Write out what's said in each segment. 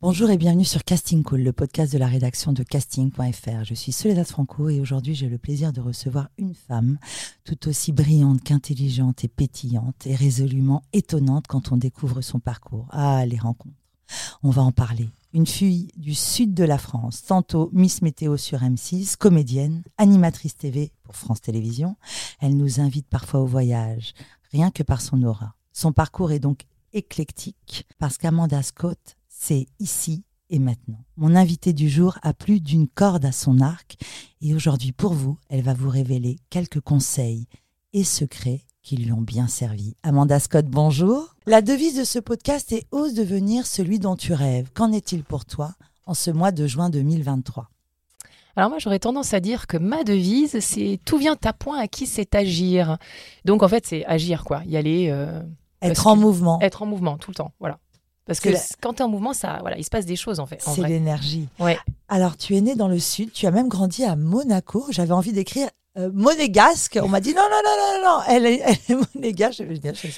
Bonjour et bienvenue sur Casting Call, le podcast de la rédaction de casting.fr. Je suis Soledad Franco et aujourd'hui j'ai le plaisir de recevoir une femme tout aussi brillante qu'intelligente et pétillante et résolument étonnante quand on découvre son parcours. Ah, les rencontres. On va en parler. Une fille du sud de la France, tantôt Miss Météo sur M6, comédienne, animatrice TV pour France Télévisions. Elle nous invite parfois au voyage, rien que par son aura. Son parcours est donc éclectique parce qu'Amanda Scott c'est ici et maintenant. Mon invité du jour a plus d'une corde à son arc et aujourd'hui pour vous, elle va vous révéler quelques conseils et secrets qui lui ont bien servi. Amanda Scott, bonjour. La devise de ce podcast est Ose devenir celui dont tu rêves. Qu'en est-il pour toi en ce mois de juin 2023 alors moi, j'aurais tendance à dire que ma devise, c'est tout vient à point à qui c'est agir. Donc en fait, c'est agir, quoi. Y aller. Euh, être en mouvement. Être en mouvement tout le temps, voilà. Parce que quand tu es en mouvement, ça, voilà, il se passe des choses en fait. C'est l'énergie. Ouais. Alors, tu es né dans le sud, tu as même grandi à Monaco. J'avais envie d'écrire euh, monégasque. On m'a dit non, non, non, non, non, elle est, elle est monégasque.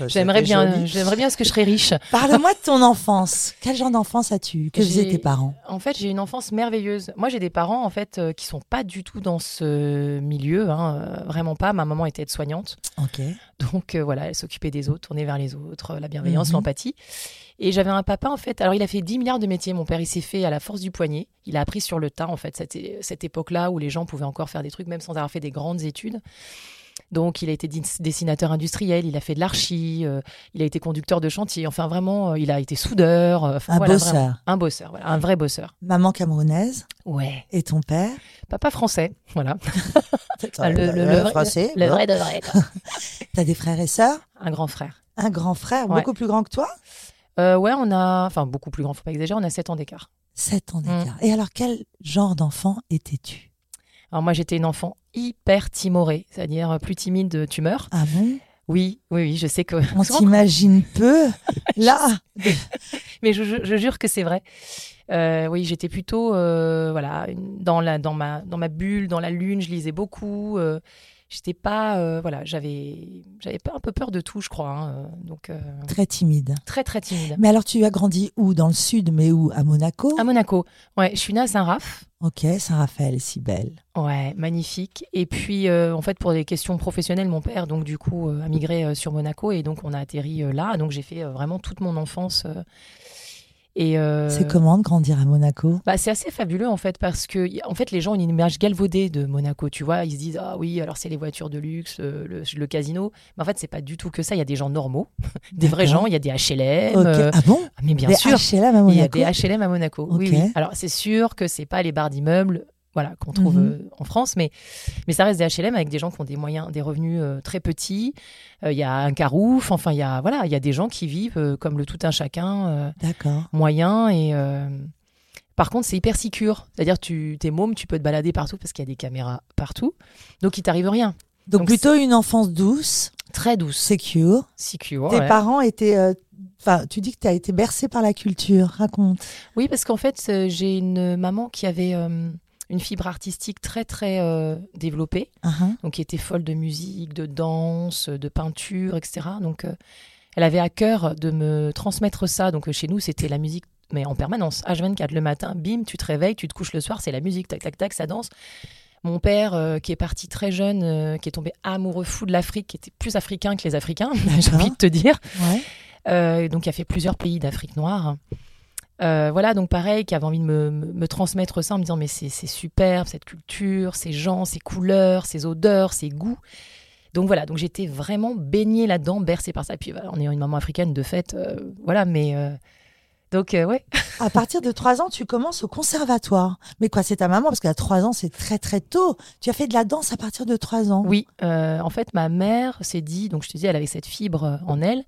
J'aimerais bien, j'aimerais bien ce que je serais riche. Parle-moi de ton enfance. Quel genre d'enfance as-tu? Que faisaient tes parents? En fait, j'ai une enfance merveilleuse. Moi, j'ai des parents en fait euh, qui sont pas du tout dans ce milieu, hein, euh, vraiment pas. Ma maman était aide-soignante. Ok. Donc voilà, elle s'occupait des autres, tournait vers les autres, la bienveillance, mhm. l'empathie. Et j'avais un papa, en fait, alors il a fait 10 milliards de métiers, mon père, il s'est fait à la force du poignet. Il a appris sur le tas, en fait, cette, cette époque-là où les gens pouvaient encore faire des trucs, même sans avoir fait des grandes études. Donc, il a été dessinateur industriel, il a fait de l'archi, euh, il a été conducteur de chantier. Enfin, vraiment, euh, il a été soudeur. Euh, un bosseur. un bosseur, voilà, un vrai bosseur. Maman camerounaise. Ouais. Et ton père? Papa français, voilà. le, le, français. Le vrai de vrai. T'as des frères et sœurs? Un grand frère. Un grand frère, beaucoup plus grand que toi? Euh, ouais, on a, enfin beaucoup plus grand, faut pas exagérer, on a 7 ans d'écart. 7 ans d'écart. Mm. Et alors, quel genre d'enfant étais-tu? Alors moi, j'étais une enfant hyper timorée, c'est-à-dire plus timide, tu meurs. Ah bon? Oui, oui, oui, je sais que. On s'imagine peu, là. Mais je, jure que c'est vrai. Euh, oui, j'étais plutôt, euh, voilà, dans la, dans ma, dans ma bulle, dans la lune. Je lisais beaucoup j'étais pas euh, voilà j'avais j'avais pas un peu peur de tout je crois hein, euh, donc euh, très timide. très très timide. Mais alors tu as grandi où? Dans le sud mais où? À Monaco? À Monaco. Ouais je suis née à Saint-Raph. Ok Saint-Raphaël si belle. Ouais magnifique. Et puis en fait pour des questions professionnelles mon père donc du coup a migré sur Monaco et donc on a atterri là. Donc j'ai fait vraiment toute mon enfance euh, c'est comment de grandir à Monaco? Bah, C'est assez fabuleux en fait parce que en fait les gens ont une image galvaudée de Monaco. Tu vois, ils se disent ah oui alors c'est les voitures de luxe, euh, le, casino. Mais en fait c'est pas du tout que ça. Il y a des gens normaux, des vrais gens. Il y a des HLM. Euh, ah bon? Mais bien sûr. HLM à Monaco. Il y a des HLM à Monaco. Oui, oui. Alors c'est sûr que c'est pas les bars d'immeubles voilà, qu'on trouve mhm. euh, en France, mais, mais ça reste des HLM avec des gens qui ont des moyens, des revenus euh, très petits. Euh, il y a un carouf, enfin, il y a, voilà, il y a des gens qui vivent comme le tout un chacun, moyen. Et par contre, c'est hyper secure. C'est-à-dire, tu es môme, tu peux te balader partout parce qu'il y a des caméras partout. Donc, il t'arrive rien. Donc, plutôt une enfance douce. Très douce. Secure. Secure. Tes parents étaient. Enfin, tu dis que tu as été bercée par la culture. Raconte. Oui, parce qu'en fait, j'ai une maman qui avait une fibre artistique très très euh, développée, uh-huh. donc qui était folle de musique, de danse, de peinture, etc. Donc euh, elle avait à cœur de me transmettre ça. Donc chez nous c'était la musique, mais en permanence, H24 le matin, bim, tu te réveilles, tu te couches le soir, c'est la musique, tac tac tac, ça danse. Mon père, euh, qui est parti très jeune, qui est tombé amoureux fou de l'Afrique, qui était plus africain que les Africains, j'ai envie de te dire. donc, il a fait plusieurs pays d'Afrique noire. Euh, voilà, donc pareil, qui avait envie de me, transmettre ça en me disant mais c'est superbe cette culture, ces gens, ces couleurs, ces odeurs, ces goûts. Donc voilà, donc j'étais vraiment baignée là-dedans, bercée par ça. Puis on est une maman africaine de fait, euh, voilà, mais euh, donc ouais. à partir de 3 ans, tu commences au conservatoire. Mais quoi, c'est ta maman parce qu'à 3 ans, c'est très très tôt. Tu as fait de la danse à partir de 3 ans. Oui, en fait, ma mère s'est dit, donc je te dis, elle avait cette fibre en elle,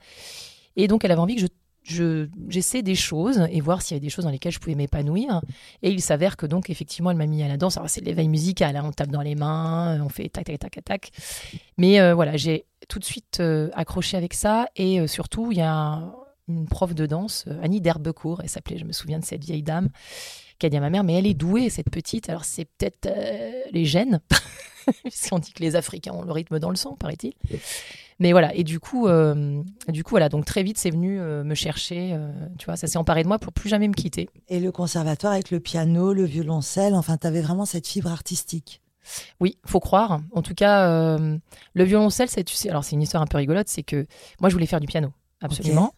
et donc elle avait envie que je j'essaie des choses et voir s'il y a des choses dans lesquelles je pouvais m'épanouir. Et il s'avère que donc effectivement elle m'a mis à la danse. Alors c'est l'éveil musical, hein. on tape dans les mains, on fait tac tac tac tac. Mais euh, voilà, j'ai tout de suite euh, accroché avec ça et euh, surtout il y a une prof de danse, Annie d'Herbecourt, elle s'appelait, je me souviens de cette vieille dame qui a dit à ma mère, mais elle est douée cette petite. Alors c'est peut-être les gènes, puisqu'on dit que les Africains ont le rythme dans le sang, paraît-il. Mais voilà, et du coup, euh, du coup, voilà, donc très vite, c'est venu euh, me chercher, euh, tu vois, ça s'est emparé de moi pour plus jamais me quitter. Et le conservatoire avec le piano, le violoncelle, enfin, tu avais vraiment cette fibre artistique. Oui, faut croire. En tout cas, le violoncelle, c'est, tu sais, alors c'est une histoire un peu rigolote, c'est que moi, je voulais faire du piano, absolument.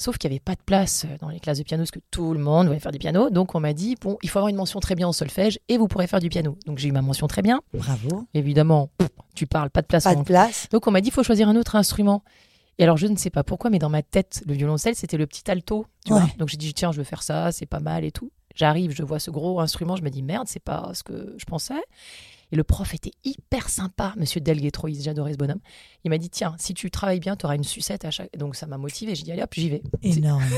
Sauf qu'il n'y avait pas de place euh, dans les classes de piano parce que tout le monde voulait faire du piano. Donc on m'a dit, bon, il faut avoir une mention très bien en solfège et vous pourrez faire du piano. Donc j'ai eu ma mention très bien. Bravo. Évidemment, tu parles, pas de place. Pas de place. Donc on m'a dit, il faut choisir un autre instrument. Et alors je ne sais pas pourquoi, mais dans ma tête, le violoncelle, c'était le petit alto. Tu vois Donc j'ai dit, tiens, je veux faire ça, c'est pas mal et tout. J'arrive, je vois ce gros instrument, je me dis, merde, c'est pas ce que je pensais. Et le prof était hyper sympa, monsieur Delguetroïs, j'adorais ce bonhomme. Il m'a dit Tiens, si tu travailles bien, tu auras une sucette à chaque. Donc ça m'a motivé. J'ai dit Allez hop, j'y vais. Énorme.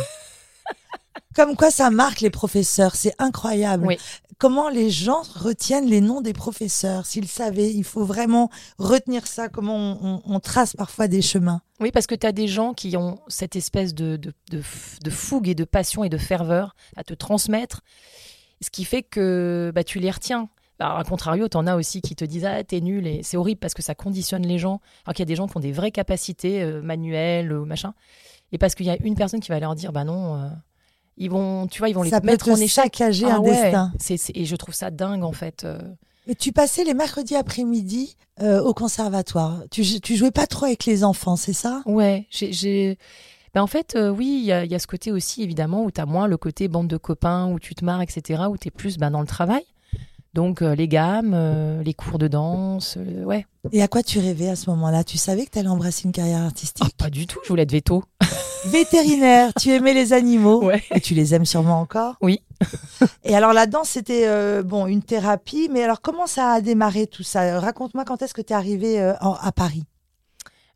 Comme quoi ça marque les professeurs, c'est incroyable. Comment les gens retiennent les noms des professeurs S'ils savaient, il faut vraiment retenir ça, comment on, trace parfois des chemins. Oui, parce que tu as des gens qui ont cette espèce de, de, de, fougue et de passion et de ferveur à te transmettre, ce qui fait que bah, tu les retiens. Alors, à contrario, en as aussi qui te disent Ah, t'es nul. Et c'est horrible parce que ça conditionne les gens. Alors qu'il y a des gens qui ont des vraies capacités euh, manuelles ou machin. Et parce qu'il y a une personne qui va leur dire Bah non. Euh, ils vont, tu vois, ils vont les mettre en échec. ah un destin. et je trouve ça dingue en fait. Euh. Et tu passais les mercredis après-midi au conservatoire. Tu, tu jouais pas trop avec les enfants, c'est ça? Ouais, j'ai. Ben en fait, oui, il y, a ce côté aussi, évidemment, où tu as moins le côté bande de copains, où tu te marres, etc., où tu es plus ben, dans le travail. Donc euh, les gammes, euh, les cours de danse, euh, ouais. Et à quoi tu rêvais à ce moment-là? Tu savais que tu allais embrasser une carrière artistique? ah, Pas du tout, je voulais être veto. Vétérinaire, tu aimais les animaux ouais. et tu les aimes sûrement encore Oui. et alors la danse, c'était bon une thérapie, mais alors comment ça a démarré tout ça? Raconte-moi quand est-ce que tu es arrivée à Paris?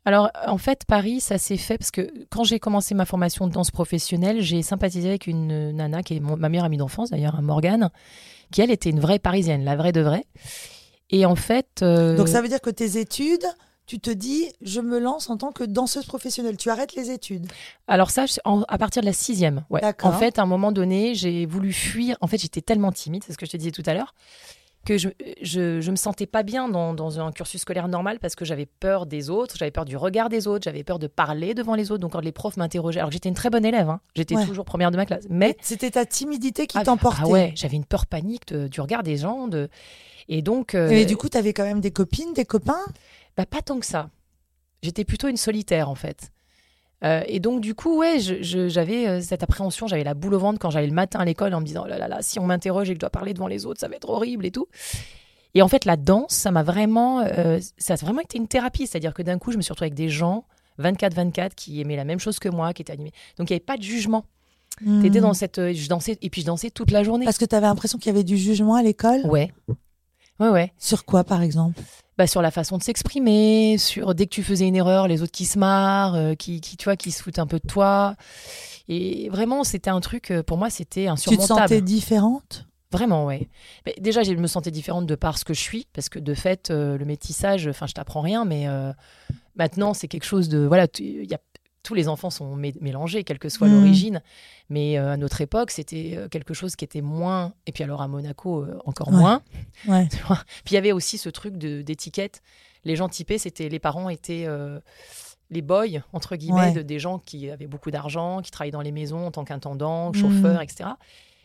Alors, en fait, Paris, ça s'est fait parce que quand j'ai commencé ma formation de danse professionnelle, j'ai sympathisé avec une nana qui est ma meilleure amie d'enfance, d'ailleurs, Morgane, qui elle était une vraie parisienne, la vraie de vraie. Et en fait. Euh, Donc ça veut dire que tes études, tu te dis, je me lance en tant que danseuse professionnelle. Tu arrêtes les études. Alors ça, à partir de la sixième. Ouais. En fait, à un moment donné, j'ai voulu fuir. En fait, j'étais tellement timide, c'est ce que je te disais tout à l'heure, que je, je, me sentais pas bien dans, dans, un cursus scolaire normal parce que j'avais peur des autres, j'avais peur du regard des autres, j'avais peur de parler devant les autres. Donc quand les profs m'interrogeaient, alors j'étais une très bonne élève, hein, j'étais toujours première de ma classe, mais c'était ta timidité qui ah, t'emportait. Ah ouais, j'avais une peur panique du regard des gens, de et donc. Euh, et du coup, tu avais quand même des copines, des copains? Bah pas tant que ça. J'étais plutôt une solitaire en fait. Euh, et donc, du coup, ouais, j'avais euh, cette appréhension, j'avais la boule au ventre quand j'allais le matin à l'école en me disant, oh là là là, si on m'interroge et que je dois parler devant les autres, ça va être horrible et tout. Et en fait, la danse, ça m'a vraiment, euh, ça a vraiment été une thérapie. C'est-à-dire que d'un coup, je me suis retrouvée avec des gens 24-24 qui aimaient la même chose que moi, qui étaient animés. Donc, il n'y avait pas de jugement. Hmm. T'étais dans cette, je dansais et puis je dansais toute la journée. Parce que tu avais l'impression qu'il y avait du jugement à l'école? Ouais. Ouais, ouais. Sur quoi, par exemple? Bah, sur la façon de s'exprimer, sur dès que tu faisais une erreur, les autres qui se marrent, euh, qui, qui, tu vois, qui se foutent un peu de toi. Et vraiment, c'était un truc, pour moi, c'était insurmontable. Tu te sentais différente? Vraiment, ouais. déjà, je me sentais différente de par ce que je suis, parce que de fait, euh, le métissage, enfin, je t'apprends rien, mais euh, maintenant, c'est quelque chose de. Voilà, y a, tous les enfants sont mélangés, quelle que soit mmh. l'origine. Mais euh, à notre époque, c'était quelque chose qui était moins. Et puis alors à Monaco, encore moins. Ouais. puis il y avait aussi ce truc d'étiquette. Les gens typés, c'était les parents étaient les boys, entre guillemets, de, des gens qui avaient beaucoup d'argent, qui travaillaient dans les maisons en tant qu'intendant, chauffeur, mmh. etc.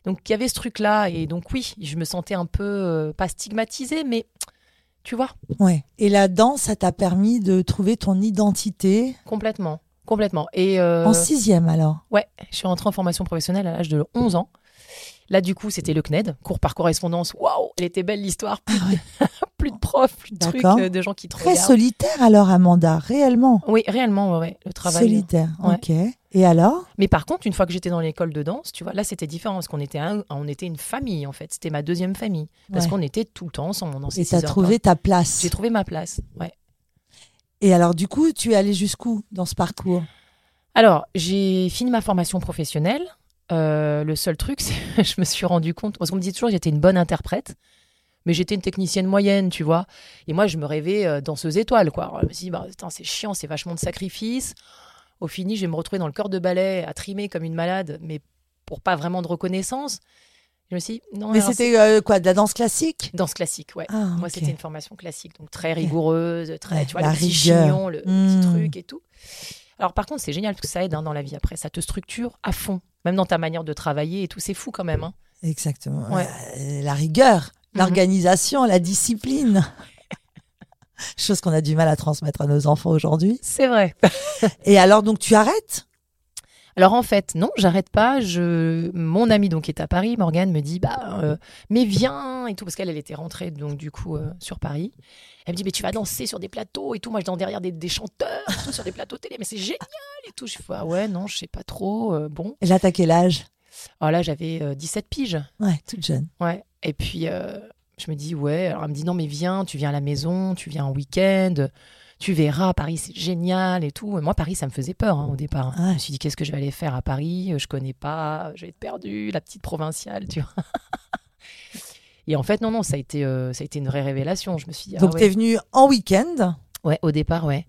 Donc il y avait ce truc-là, et donc oui, je me sentais un peu, euh, pas stigmatisée, mais tu vois. Ouais. Et la danse, ça t'a permis de trouver ton identité? Complètement, complètement. Et euh, En sixième alors? Ouais, je suis rentrée en formation professionnelle à l'âge de 11 ans. Là, du coup, c'était le CNED, cours par correspondance. Waouh, elle était belle l'histoire. Plus, ah plus, de profs, plus de trucs, euh, de gens qui te Très solitaire alors, Amanda, réellement. Oui, réellement, ouais, le travail. Solitaire, ok. Et alors? Mais par contre, une fois que j'étais dans l'école de danse, tu vois, là, c'était différent parce qu'on était, on était une famille en fait. C'était ma deuxième famille parce qu'on était tout le temps ensemble. Et tu as trouvé ta place. J'ai trouvé ma place, ouais. Et alors, du coup, tu es allé jusqu'où dans ce parcours? Alors, j'ai fini ma formation professionnelle. Euh, le seul truc, c'est que je me suis rendu compte, parce qu'on me dit toujours que j'étais une bonne interprète, mais j'étais une technicienne moyenne, tu vois. Et moi, je me rêvais euh, danseuse étoile, quoi. je me suis dit, bah, c'est chiant, c'est vachement de sacrifice. Au fini, je vais me retrouver dans le corps de ballet, à trimer comme une malade, mais pour pas vraiment de reconnaissance. Je me suis non. Mais c'était euh, quoi, de la danse classique? Danse classique, ouais. Ah, moi, c'était une formation classique, donc très rigoureuse, très, tu vois, le petit chignon, le petit hmm. truc et tout. Alors, par contre, c'est génial parce que ça aide hein, dans la vie après. Ça te structure à fond, même dans ta manière de travailler et tout. C'est fou quand même. Hein. Exactement. Euh, la rigueur, mhm. l'organisation, la discipline. Chose qu'on a du mal à transmettre à nos enfants aujourd'hui. C'est vrai. et alors, donc, tu arrêtes? Alors en fait, non, j'arrête pas. Je, mon amie donc qui est à Paris, Morgane, me dit bah euh, mais viens et tout parce qu'elle elle était rentrée donc du coup euh, sur Paris. Elle me dit mais tu vas danser sur des plateaux et tout. Moi je danse derrière des, chanteurs sur des plateaux télé, mais c'est génial et tout. Je fais ah ouais non je sais pas trop. Euh, bon. Et là t'as quel âge? Alors oh, là j'avais 17 piges. Ouais, toute jeune. Ouais. Et puis je me dis ouais. Alors elle me dit non mais viens, tu viens à la maison, tu viens en week-end tu verras, Paris c'est génial et tout. moi, Paris, ça me faisait peur hein, au départ. Je me suis dit, qu'est-ce que je vais aller faire à Paris? Je connais pas, je vais être perdue, la petite provinciale, tu vois. et en fait, non, non, ça a été, euh, ça a été une vraie révélation. Je me suis dit, Donc, ah tu es venue en week-end? Ouais, au départ, ouais.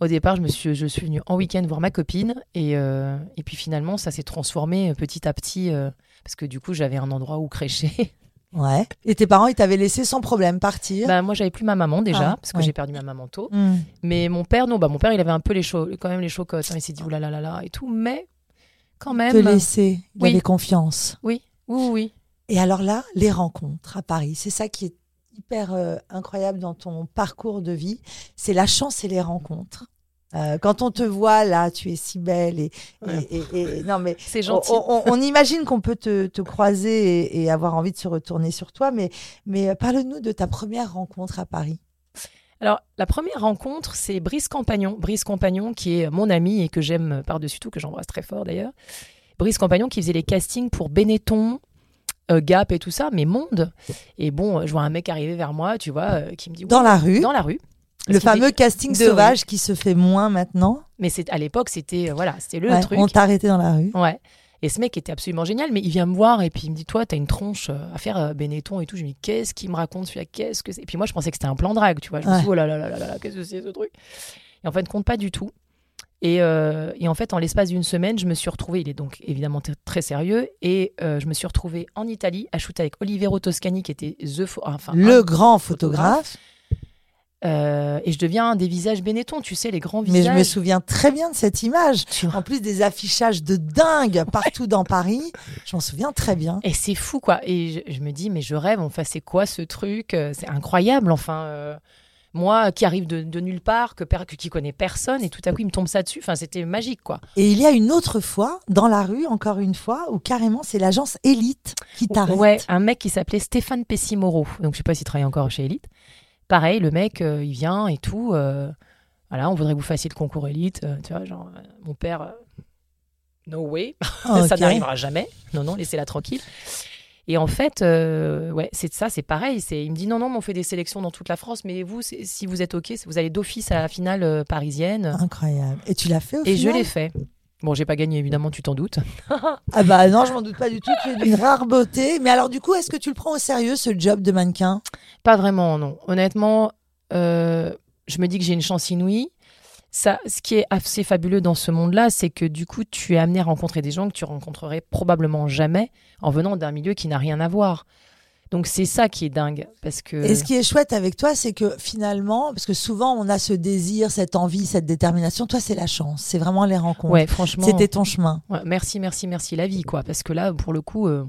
Au départ, je, me suis, je suis venue en week-end voir ma copine. Et, euh, et puis finalement, ça s'est transformé petit à petit. Euh, parce que du coup, j'avais un endroit où crécher. Ouais. Et tes parents, ils t'avaient laissé sans problème partir? Bah, Moi, j'avais plus ma maman déjà, ah, parce que j'ai perdu ma maman tôt. Hmm. Mais mon père, non, bah, mon père, il avait un peu les quand même les chocottes. Hein. Il s'est dit, oulala, là, là, là, et tout. Mais quand même. Te laisser, il oui. avait confiance. Oui, oui, oui. Et alors là, les rencontres à Paris, c'est ça qui est hyper euh, incroyable dans ton parcours de vie. C'est la chance et les rencontres. Euh, quand on te voit là, tu es si belle et, non mais c'est gentil. On, imagine qu'on peut te, croiser et, avoir envie de se retourner sur toi, mais mais euh, parle-nous de ta première rencontre à Paris. Alors la première rencontre, c'est Brice Campagnon, Brice Campagnon qui est mon ami et que j'aime par-dessus tout, que j'embrasse très fort d'ailleurs. Brice Campagnon qui faisait les castings pour Benetton, euh, Gap et tout ça, mais Monde. Et bon, je vois un mec arriver vers moi, tu vois, qui me dit dans la rue, dans la rue. Le fameux casting sauvage qui se fait moins maintenant. Mais c'est à l'époque, c'était euh, voilà, c'était le truc. On t'a arrêté dans la rue. Ouais. Et ce mec était absolument génial, mais il vient me voir et puis il me dit Toi, t'as une tronche euh, à faire euh, Benetton et tout. Je me dis Qu'est-ce qu'il me raconte celui-là Qu'est-ce que c'est? Et puis moi, je pensais que c'était un plan drague, tu vois. Je me suis dit Oh là là là là là, qu'est-ce que c'est ce truc? Et en fait, compte pas du tout. Et, et en fait, en l'espace d'une semaine, je me suis retrouvée, il est donc évidemment très sérieux, et je me suis retrouvée en Italie à shooter avec Olivero Toscani, qui était the enfin, le grand photographe euh, et je deviens des visages Benetton, tu sais, les grands visages. Mais je me souviens très bien de cette image. En plus des affichages de dingue partout dans Paris. Je m'en souviens très bien. Et c'est fou, quoi. Et je, me dis, mais je rêve, enfin, c'est quoi ce truc euh, C'est incroyable, enfin. Euh, moi qui arrive de, nulle part, que, qui connaît personne, et tout à coup il me tombe ça dessus. Enfin, c'était magique, quoi. Et il y a une autre fois, dans la rue, encore une fois, où carrément c'est l'agence Elite qui t'arrête. Ouais, un mec qui s'appelait Stéphane Pessimoro. Donc je sais pas s'il travaille encore chez Elite. Pareil, le mec, euh, il vient et tout. Euh, voilà, on voudrait que vous fassiez le concours élite. Euh, tu vois, genre, mon père, no way, ça n'arrivera jamais. Non, non, laissez-la tranquille. Et en fait, ouais, c'est ça, c'est pareil. C'est, il me dit non, non, mais on fait des sélections dans toute la France, mais vous, si vous êtes ok, vous allez d'office à la finale parisienne. Incroyable. Et tu l'as fait au Et je l'ai fait. Bon, j'ai pas gagné, évidemment, tu t'en doutes. ah bah non, je m'en doute pas du tout. Tu es d'une rare beauté. Mais alors, du coup, est-ce que tu le prends au sérieux, ce job de mannequin? Pas vraiment, non. Honnêtement, euh, je me dis que j'ai une chance inouïe. Ça, ce qui est assez fabuleux dans ce monde-là, c'est que du coup, tu es amené à rencontrer des gens que tu rencontrerais probablement jamais en venant d'un milieu qui n'a rien à voir. Donc c'est ça qui est dingue parce que. Et ce qui est chouette avec toi, c'est que finalement, parce que souvent on a ce désir, cette envie, cette détermination. Toi, c'est la chance, c'est vraiment les rencontres. Ouais, franchement. C'était ton chemin. merci, merci, merci la vie, quoi. Parce que là, pour le coup. Euh,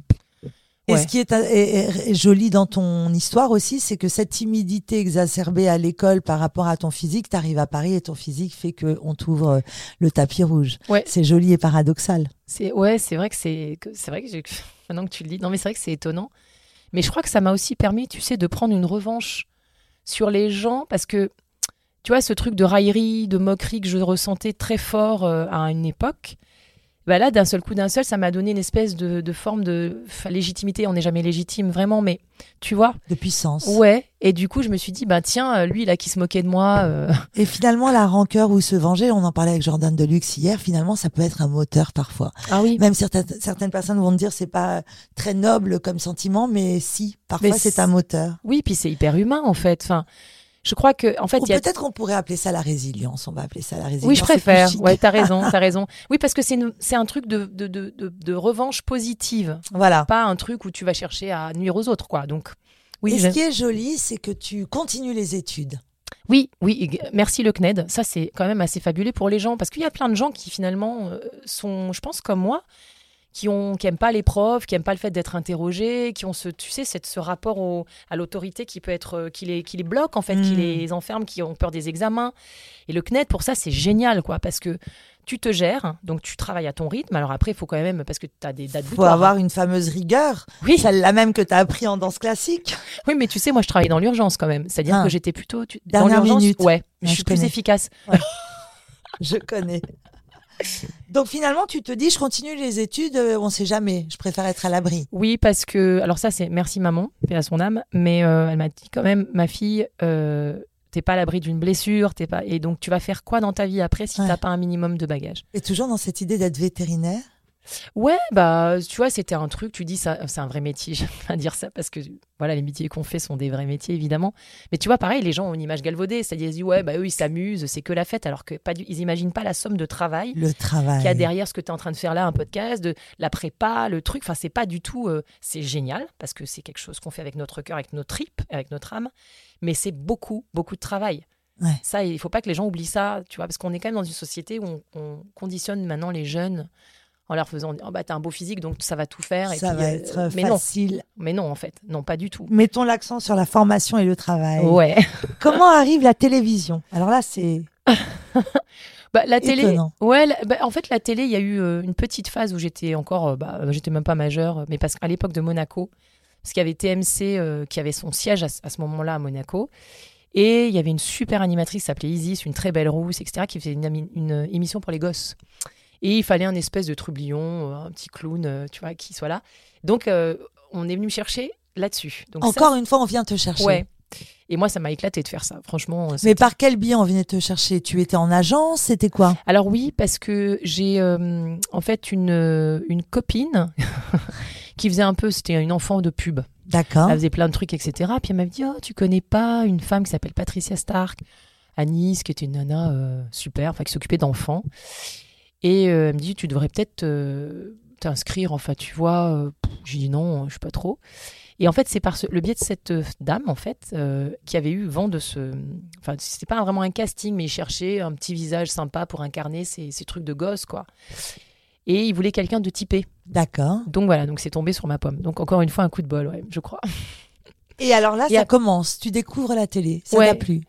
et ce qui est, joli dans ton histoire aussi, c'est que cette timidité exacerbée à l'école par rapport à ton physique, tu arrives à Paris et ton physique fait qu'on t'ouvre euh, le tapis rouge. Ouais. C'est joli et paradoxal. C'est ouais, c'est vrai que c'est c'est vrai que maintenant que tu le dis, non mais c'est vrai que c'est étonnant. Mais je crois que ça m'a aussi permis, tu sais, de prendre une revanche sur les gens parce que, tu vois, ce truc de raillerie, de moquerie que je ressentais très fort euh, à une époque, bah là, d'un seul coup, d'un seul, ça m'a donné une espèce de, forme de légitimité. On n'est jamais légitime, vraiment, mais tu vois. De puissance. Ouais. Et du coup, je me suis dit, bah tiens, euh, lui, là, qui se moquait de moi. Euh. Et finalement, la rancœur ou se venger, on en parlait avec Jordan Deluxe hier, finalement, ça peut être un moteur parfois. Ah oui. Même certaines, certaines personnes vont te dire, c'est pas très noble comme sentiment, mais si, parfois, c'est un moteur. Oui, puis c'est hyper humain, en fait. Enfin, je crois que, en fait, il y a... peut-être qu'on pourrait appeler ça la résilience. On va appeler ça la résilience. Oui, je préfère. Ouais, t'as raison, t'as raison. Oui, parce que c'est c'est un truc de de, de, de, revanche positive. Voilà. Pas un truc où tu vas chercher à nuire aux autres, quoi. Donc, oui. Et ce qui est joli, c'est que tu continues les études. Oui, oui, merci le CNED. Ça, c'est quand même assez fabuleux pour les gens parce qu'il y a plein de gens qui finalement euh, sont, je pense, comme moi, qui ont qui aiment pas les profs, qui aiment pas le fait d'être interrogés, qui ont ce tu sais cette, ce rapport au, à l'autorité qui peut être euh, qui les qui les bloque en fait, qui hmm. les enferme, qui ont peur des examens. Et le CNED pour ça c'est génial quoi parce que tu te gères, donc tu travailles à ton rythme. Alors après, il faut quand même, parce que tu as des dates Il faut avoir une fameuse rigueur. Oui. Celle-là même que tu as appris en danse classique. Oui, mais tu sais, moi, je travaillais dans l'urgence quand même. C'est-à-dire ah. que j'étais plutôt. Tu... Dernière dans minute. Ouais, je, suis plus efficace. je connais. Donc finalement, tu te dis, je continue les études, euh, on ne sait jamais, je préfère être à l'abri. Oui, parce que, alors ça c'est merci maman, paix à son âme, mais euh, elle m'a dit quand même, ma fille, euh, t'es pas à l'abri d'une blessure, t'es pas, et donc tu vas faire quoi dans ta vie après si tu t'as pas un minimum de bagages? Et toujours dans cette idée d'être vétérinaire Ouais, bah, tu vois, c'était un truc, tu dis, ça, c'est un vrai métier. J'aime pas dire ça parce que, voilà, les métiers qu'on fait sont des vrais métiers, évidemment. Mais tu vois, pareil, les gens ont une image galvaudée. C'est-à-dire, ils disent, ouais, bah, eux, ils s'amusent, c'est que la fête, alors que pas du... ils imaginent pas la somme de travail. Le travail. Qu'il y a derrière ce que tu es en train de faire là, un podcast, de la prépa, le truc. Enfin, c'est pas du tout. Euh, c'est génial parce que c'est quelque chose qu'on fait avec notre cœur, avec nos tripes, avec notre âme. Mais c'est beaucoup, beaucoup de travail. Ouais. Ça, il faut pas que les gens oublient ça, tu vois, parce qu'on est quand même dans une société où on conditionne maintenant les jeunes en leur faisant oh bah t'as un beau physique donc ça va tout faire ça va euh, être mais facile non. mais non en fait non pas du tout mettons l'accent sur la formation et le travail ouais comment arrive la télévision? Alors là c'est bah, la télé ouais bah, en fait la télé il y a eu euh, une petite phase où j'étais encore euh, bah, j'étais même pas majeure mais parce qu'à l'époque de Monaco parce qu'il y avait TMC qui avait son siège à, ce moment-là à Monaco et il y avait une super animatrice qui s'appelait Isis, une très belle rousse, etc., qui faisait une, une émission pour les gosses. Et il fallait un espèce de trublion, euh, un petit clown, euh, tu vois, qui soit là. Donc, euh, on est venu me chercher là-dessus. Encore une fois, on vient te chercher. Ouais. Et moi, ça m'a éclaté de faire ça, franchement. Mais par quel biais on venait te chercher? Tu étais en agence? C'était quoi? Alors oui, parce que j'ai en fait une, une copine qui faisait un peu, c'était une enfant de pub. D'accord. Elle faisait plein de trucs, etc. Puis elle m'a dit, oh, tu connais pas une femme qui s'appelle Patricia Stark? À Nice, qui était une nana super, enfin qui s'occupait d'enfants. Et euh, elle me dit, tu devrais peut-être euh, t'inscrire, enfin, tu vois. Euh, j'ai dit non, je suis pas trop. Et en fait, c'est par le biais de cette dame, en fait, qui avait eu vent de ce. Enfin, c'était pas vraiment un casting, mais il cherchait un petit visage sympa pour incarner ces, ces trucs de gosse, quoi. Et il voulait quelqu'un de typé. D'accord. Donc voilà, donc c'est tombé sur ma pomme. Donc encore une fois, un coup de bol, ouais, je crois. Et alors là, ça commence. Tu découvres la télé. Ça n'a plu.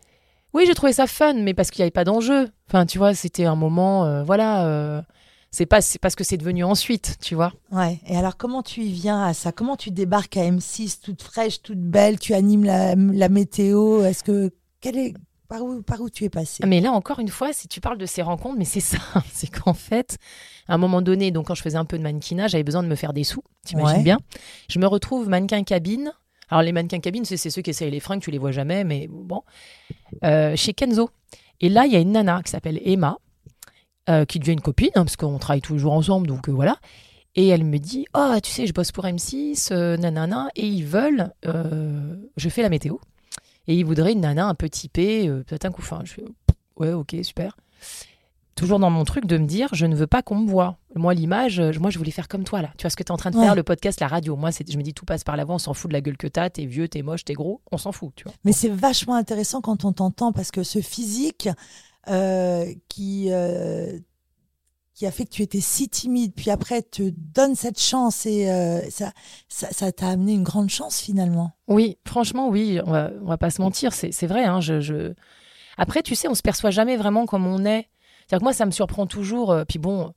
Oui, j'ai trouvé ça fun, mais parce qu'il n'y avait pas d'enjeu. Enfin, tu vois, c'était un moment, euh, voilà. Euh, c'est pas, c'est parce que c'est devenu ensuite, tu vois. Ouais. Et alors, comment tu y viens à ça? Comment tu débarques à M6, toute fraîche, toute belle? Tu animes la, météo? Est-ce que quel est par où, par où tu es passée? Mais là, encore une fois, si tu parles de ces rencontres, mais c'est ça, c'est qu'en fait, à un moment donné, donc quand je faisais un peu de mannequinat, j'avais besoin de me faire des sous, t'imagines bien. Je me retrouve mannequin cabine alors les mannequins cabines, c'est ceux qui essayent les fringues, tu les vois jamais, mais bon. Euh, chez Kenzo. Et là, il y a une nana qui s'appelle Emma, euh, qui devient une copine, hein, parce qu'on travaille toujours ensemble, donc euh, voilà. Et elle me dit, oh, tu sais, je bosse pour M6, nanana, et ils veulent, je fais la météo, et ils voudraient une nana un peu typée, peut-être un coup fin. Je fais, ouais, ok, super toujours dans mon truc de me dire, je ne veux pas qu'on me voit. Moi, l'image, euh, moi, je voulais faire comme toi, là. Tu vois ce que tu es en train de faire, le podcast, la radio. Moi, je me dis, tout passe par l'avant, on s'en fout de la gueule que t'as, t'es vieux, t'es moche, t'es gros, on s'en fout, tu vois. Mais c'est vachement intéressant quand on t'entend, parce que ce physique euh, qui, euh, qui a fait que tu étais si timide, puis après, te donne cette chance et ça, ça, t'a amené une grande chance, finalement. Oui, franchement, oui, on va, va pas se mentir, c'est vrai. Hein, je, je... Après, tu sais, on se perçoit jamais vraiment comme on est. C'est-à-dire que moi, ça me surprend toujours. Euh, puis bon,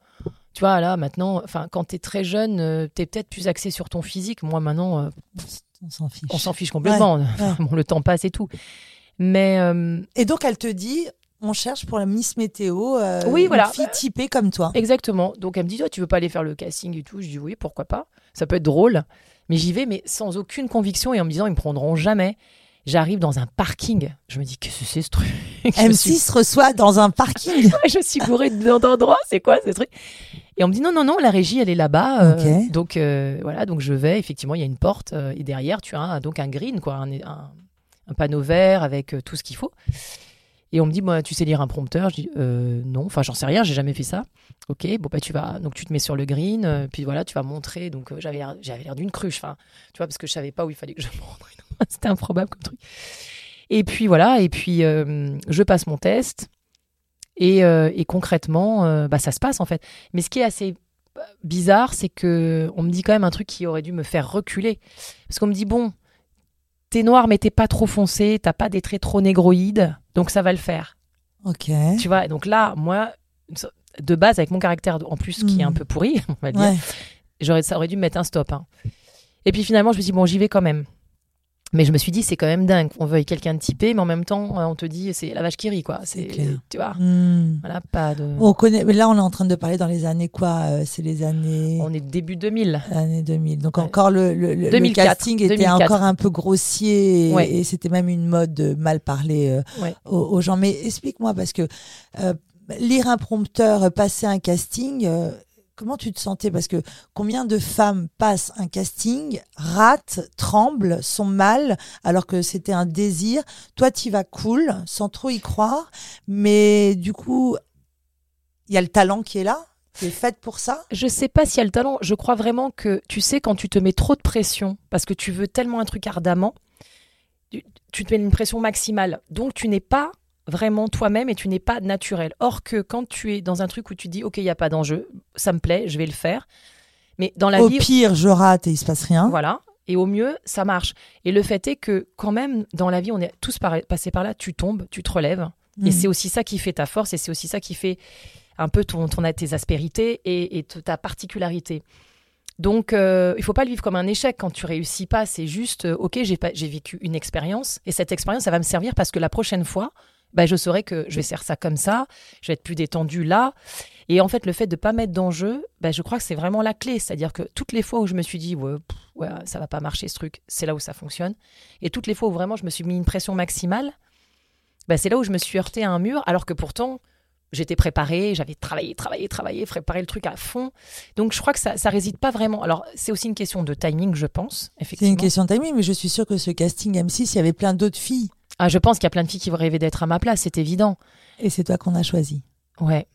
tu vois, là, maintenant, enfin, quand tu es très jeune, euh, tu es peut-être plus axé sur ton physique. Moi, maintenant, euh, on s'en fiche. On s'en fiche complètement. le temps passe et tout. Mais. Et donc, elle te dit, on cherche pour la Miss Météo euh, oui, voilà. une fille typée comme toi. Exactement. Donc elle me dit, toi, tu veux pas aller faire le casting et tout Je dis oui, pourquoi pas. Ça peut être drôle. Mais j'y vais, mais sans aucune conviction et en me disant, ils me prendront jamais. J'arrive dans un parking. Je me dis, qu'est-ce que c'est ce truc? M6 reçoit dans un parking. je suis bourrée d'endroits. C'est quoi ce truc? Et on me dit, non, non, non, la régie, elle est là-bas. Euh, donc euh, voilà, donc je vais. Effectivement, il y a une porte euh, et derrière, tu as donc un green, quoi, un, un panneau vert avec tout ce qu'il faut. Et on me dit, tu sais lire un prompteur? Je dis, euh, non, enfin, j'en sais rien, j'ai jamais fait ça. Ok, bon, bah, tu vas, donc tu te mets sur le green, euh, puis voilà, tu vas montrer. Donc, euh, j'avais l'air, j'avais l'air d'une cruche, enfin, tu vois, parce que je savais pas où il fallait que je montre. C'était improbable comme truc. Et puis voilà, et puis je passe mon test. Et, et concrètement, bah, ça se passe en fait. Mais ce qui est assez bizarre, c'est que on me dit quand même un truc qui aurait dû me faire reculer. Parce qu'on me dit, bon, t'es noir, mais t'es pas trop foncé, t'as pas des traits trop négroïdes, donc ça va le faire. Ok. Tu vois, donc là, moi, de base, avec mon caractère en plus qui est un hmm. peu pourri, on va dire, j'aurais, ça aurait dû me mettre un stop. Hein. Et puis finalement, je me suis dit, bon, j'y vais quand même. Mais je me suis dit, c'est quand même dingue qu'on veuille quelqu'un de typé, mais en même temps, on te dit, c'est la vache qui rit, quoi. C'est, tu vois. Hmm. Voilà, pas de. On connaît, mais là, on est en train de parler dans les années quoi euh, C'est les années. On est début 2000. Années 2000. Donc encore le, le, le casting était encore un peu grossier et, c'était même une mode de mal parler euh, aux, gens. Mais explique-moi, parce que euh, lire un prompteur, passer un casting Comment tu te sentais? Parce que combien de femmes passent un casting, ratent, tremblent, sont mal, alors que c'était un désir. Toi, tu vas cool, sans trop y croire, mais du coup, il y a le talent qui est là tu es faite pour ça? Je sais pas s'il y a le talent. Je crois vraiment que, tu sais, quand tu te mets trop de pression, parce que tu veux tellement un truc ardemment, tu te mets une pression maximale. Donc, tu n'es pas vraiment toi-même et tu n'es pas naturel. Or que quand tu es dans un truc où tu dis ok il y a pas d'enjeu, ça me plaît, je vais le faire. Mais dans la au vie, pire je rate et il se passe rien. Voilà. Et au mieux, ça marche. Et le fait est que quand même dans la vie, on est tous passés par là. Tu tombes, tu te relèves. Et mm. c'est aussi ça qui fait ta force et c'est aussi ça qui fait un peu ton, ton tes aspérités et, ta particularité. Donc, euh, il faut pas le vivre comme un échec quand tu réussis pas. C'est juste, euh, ok, j'ai j'ai vécu une expérience et cette expérience, ça va me servir parce que la prochaine fois, bah, je saurais que je vais faire ça comme ça, je vais être plus détendu là. Et en fait, le fait de pas mettre d'enjeu, bah, je crois que c'est vraiment la clé. C'est-à-dire que toutes les fois où je me suis dit, ouais, ouais, ça va pas marcher ce truc, c'est là où ça fonctionne. Et toutes les fois où vraiment je me suis mis une pression maximale, bah, c'est là où je me suis heurté à un mur, alors que pourtant, j'étais préparée, j'avais travaillé, travaillé, travaillé, préparé le truc à fond. Donc je crois que ça, ça réside pas vraiment. Alors c'est aussi une question de timing, je pense. C'est une question de timing, mais je suis sûre que ce casting M6, il y avait plein d'autres filles ah, je pense qu'il y a plein de filles qui vont rêver d'être à ma place, c'est évident. Et c'est toi qu'on a choisi. Ouais.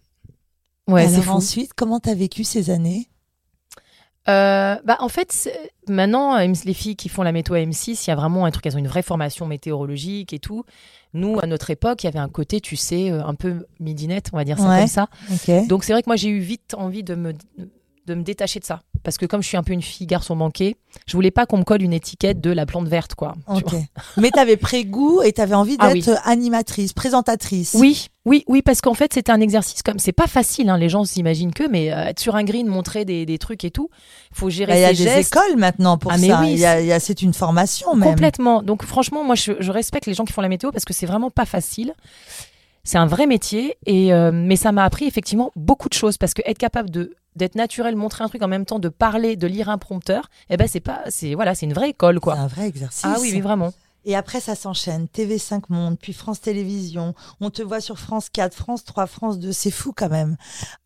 Ouais, Alors ensuite, comment t'as vécu ces années? Euh, bah, en fait, maintenant, les filles qui font la météo M6, il y a vraiment un truc, elles ont une vraie formation météorologique et tout. Nous, à notre époque, il y avait un côté, tu sais, euh, un peu midinette, on va dire ça comme ça. Donc c'est vrai que moi, j'ai eu vite envie de me, de me détacher de ça. Parce que comme je suis un peu une fille garçon manqué, je voulais pas qu'on me colle une étiquette de la plante verte, quoi. Mais tu avais pris goût et tu avais envie ah d'être animatrice, présentatrice. Oui, oui, oui, parce qu'en fait, c'était un exercice comme. C'est pas facile, hein, les gens s'imaginent que, mais euh, être sur un green, montrer des, trucs et tout, faut gérer bah, Il y a des écoles maintenant pour ah, ça. a, c'est une formation même. Complètement. Donc franchement, moi, je, je respecte les gens qui font la météo parce que c'est vraiment pas facile. C'est un vrai métier, et, euh, mais ça m'a appris effectivement beaucoup de choses parce que être capable de d'être naturel, montrer un truc en même temps, de parler, de lire un prompteur, eh ben c'est pas, c'est voilà, c'est une vraie école quoi. C'est un vrai exercice. Ah oui, oui vraiment. Et après, ça s'enchaîne. TV5 Monde, puis France Télévisions. On te voit sur France 4, France 3, France 2. C'est fou quand même.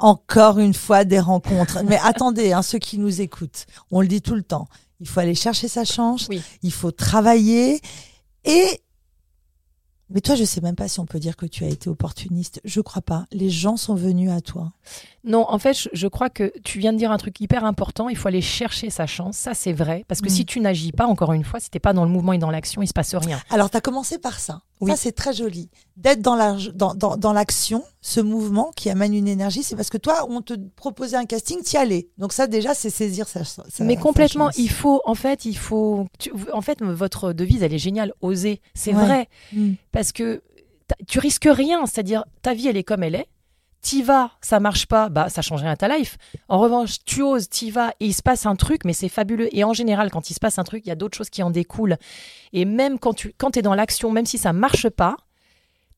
Encore une fois, des rencontres. Mais attendez, hein, ceux qui nous écoutent, on le dit tout le temps. Il faut aller chercher sa chance. Oui. Il faut travailler. Et mais toi, je sais même pas si on peut dire que tu as été opportuniste. Je crois pas. Les gens sont venus à toi. Non, en fait, je crois que tu viens de dire un truc hyper important. Il faut aller chercher sa chance. Ça, c'est vrai. Parce que mm. si tu n'agis pas, encore une fois, si t'es pas dans le mouvement et dans l'action, il se passe rien. Alors, tu as commencé par ça. Oui. Ça, c'est très joli. D'être dans l'action, dans, dans, ce mouvement qui amène une énergie, c'est parce que toi, on te proposait un casting, y allais. Donc ça, déjà, c'est saisir sa, chance. Mais complètement, il faut, en fait, il faut... en fait, votre devise, elle est géniale. Oser. C'est vrai. Mm. Parce que tu risques rien. C'est-à-dire, ta vie, elle est comme elle est t'y vas, ça marche pas, bah ça change rien à ta life. En revanche, tu oses, t'y vas et il se passe un truc, mais c'est fabuleux. Et en général, quand il se passe un truc, il y a d'autres choses qui en découlent. Et même quand tu quand es dans l'action, même si ça marche pas,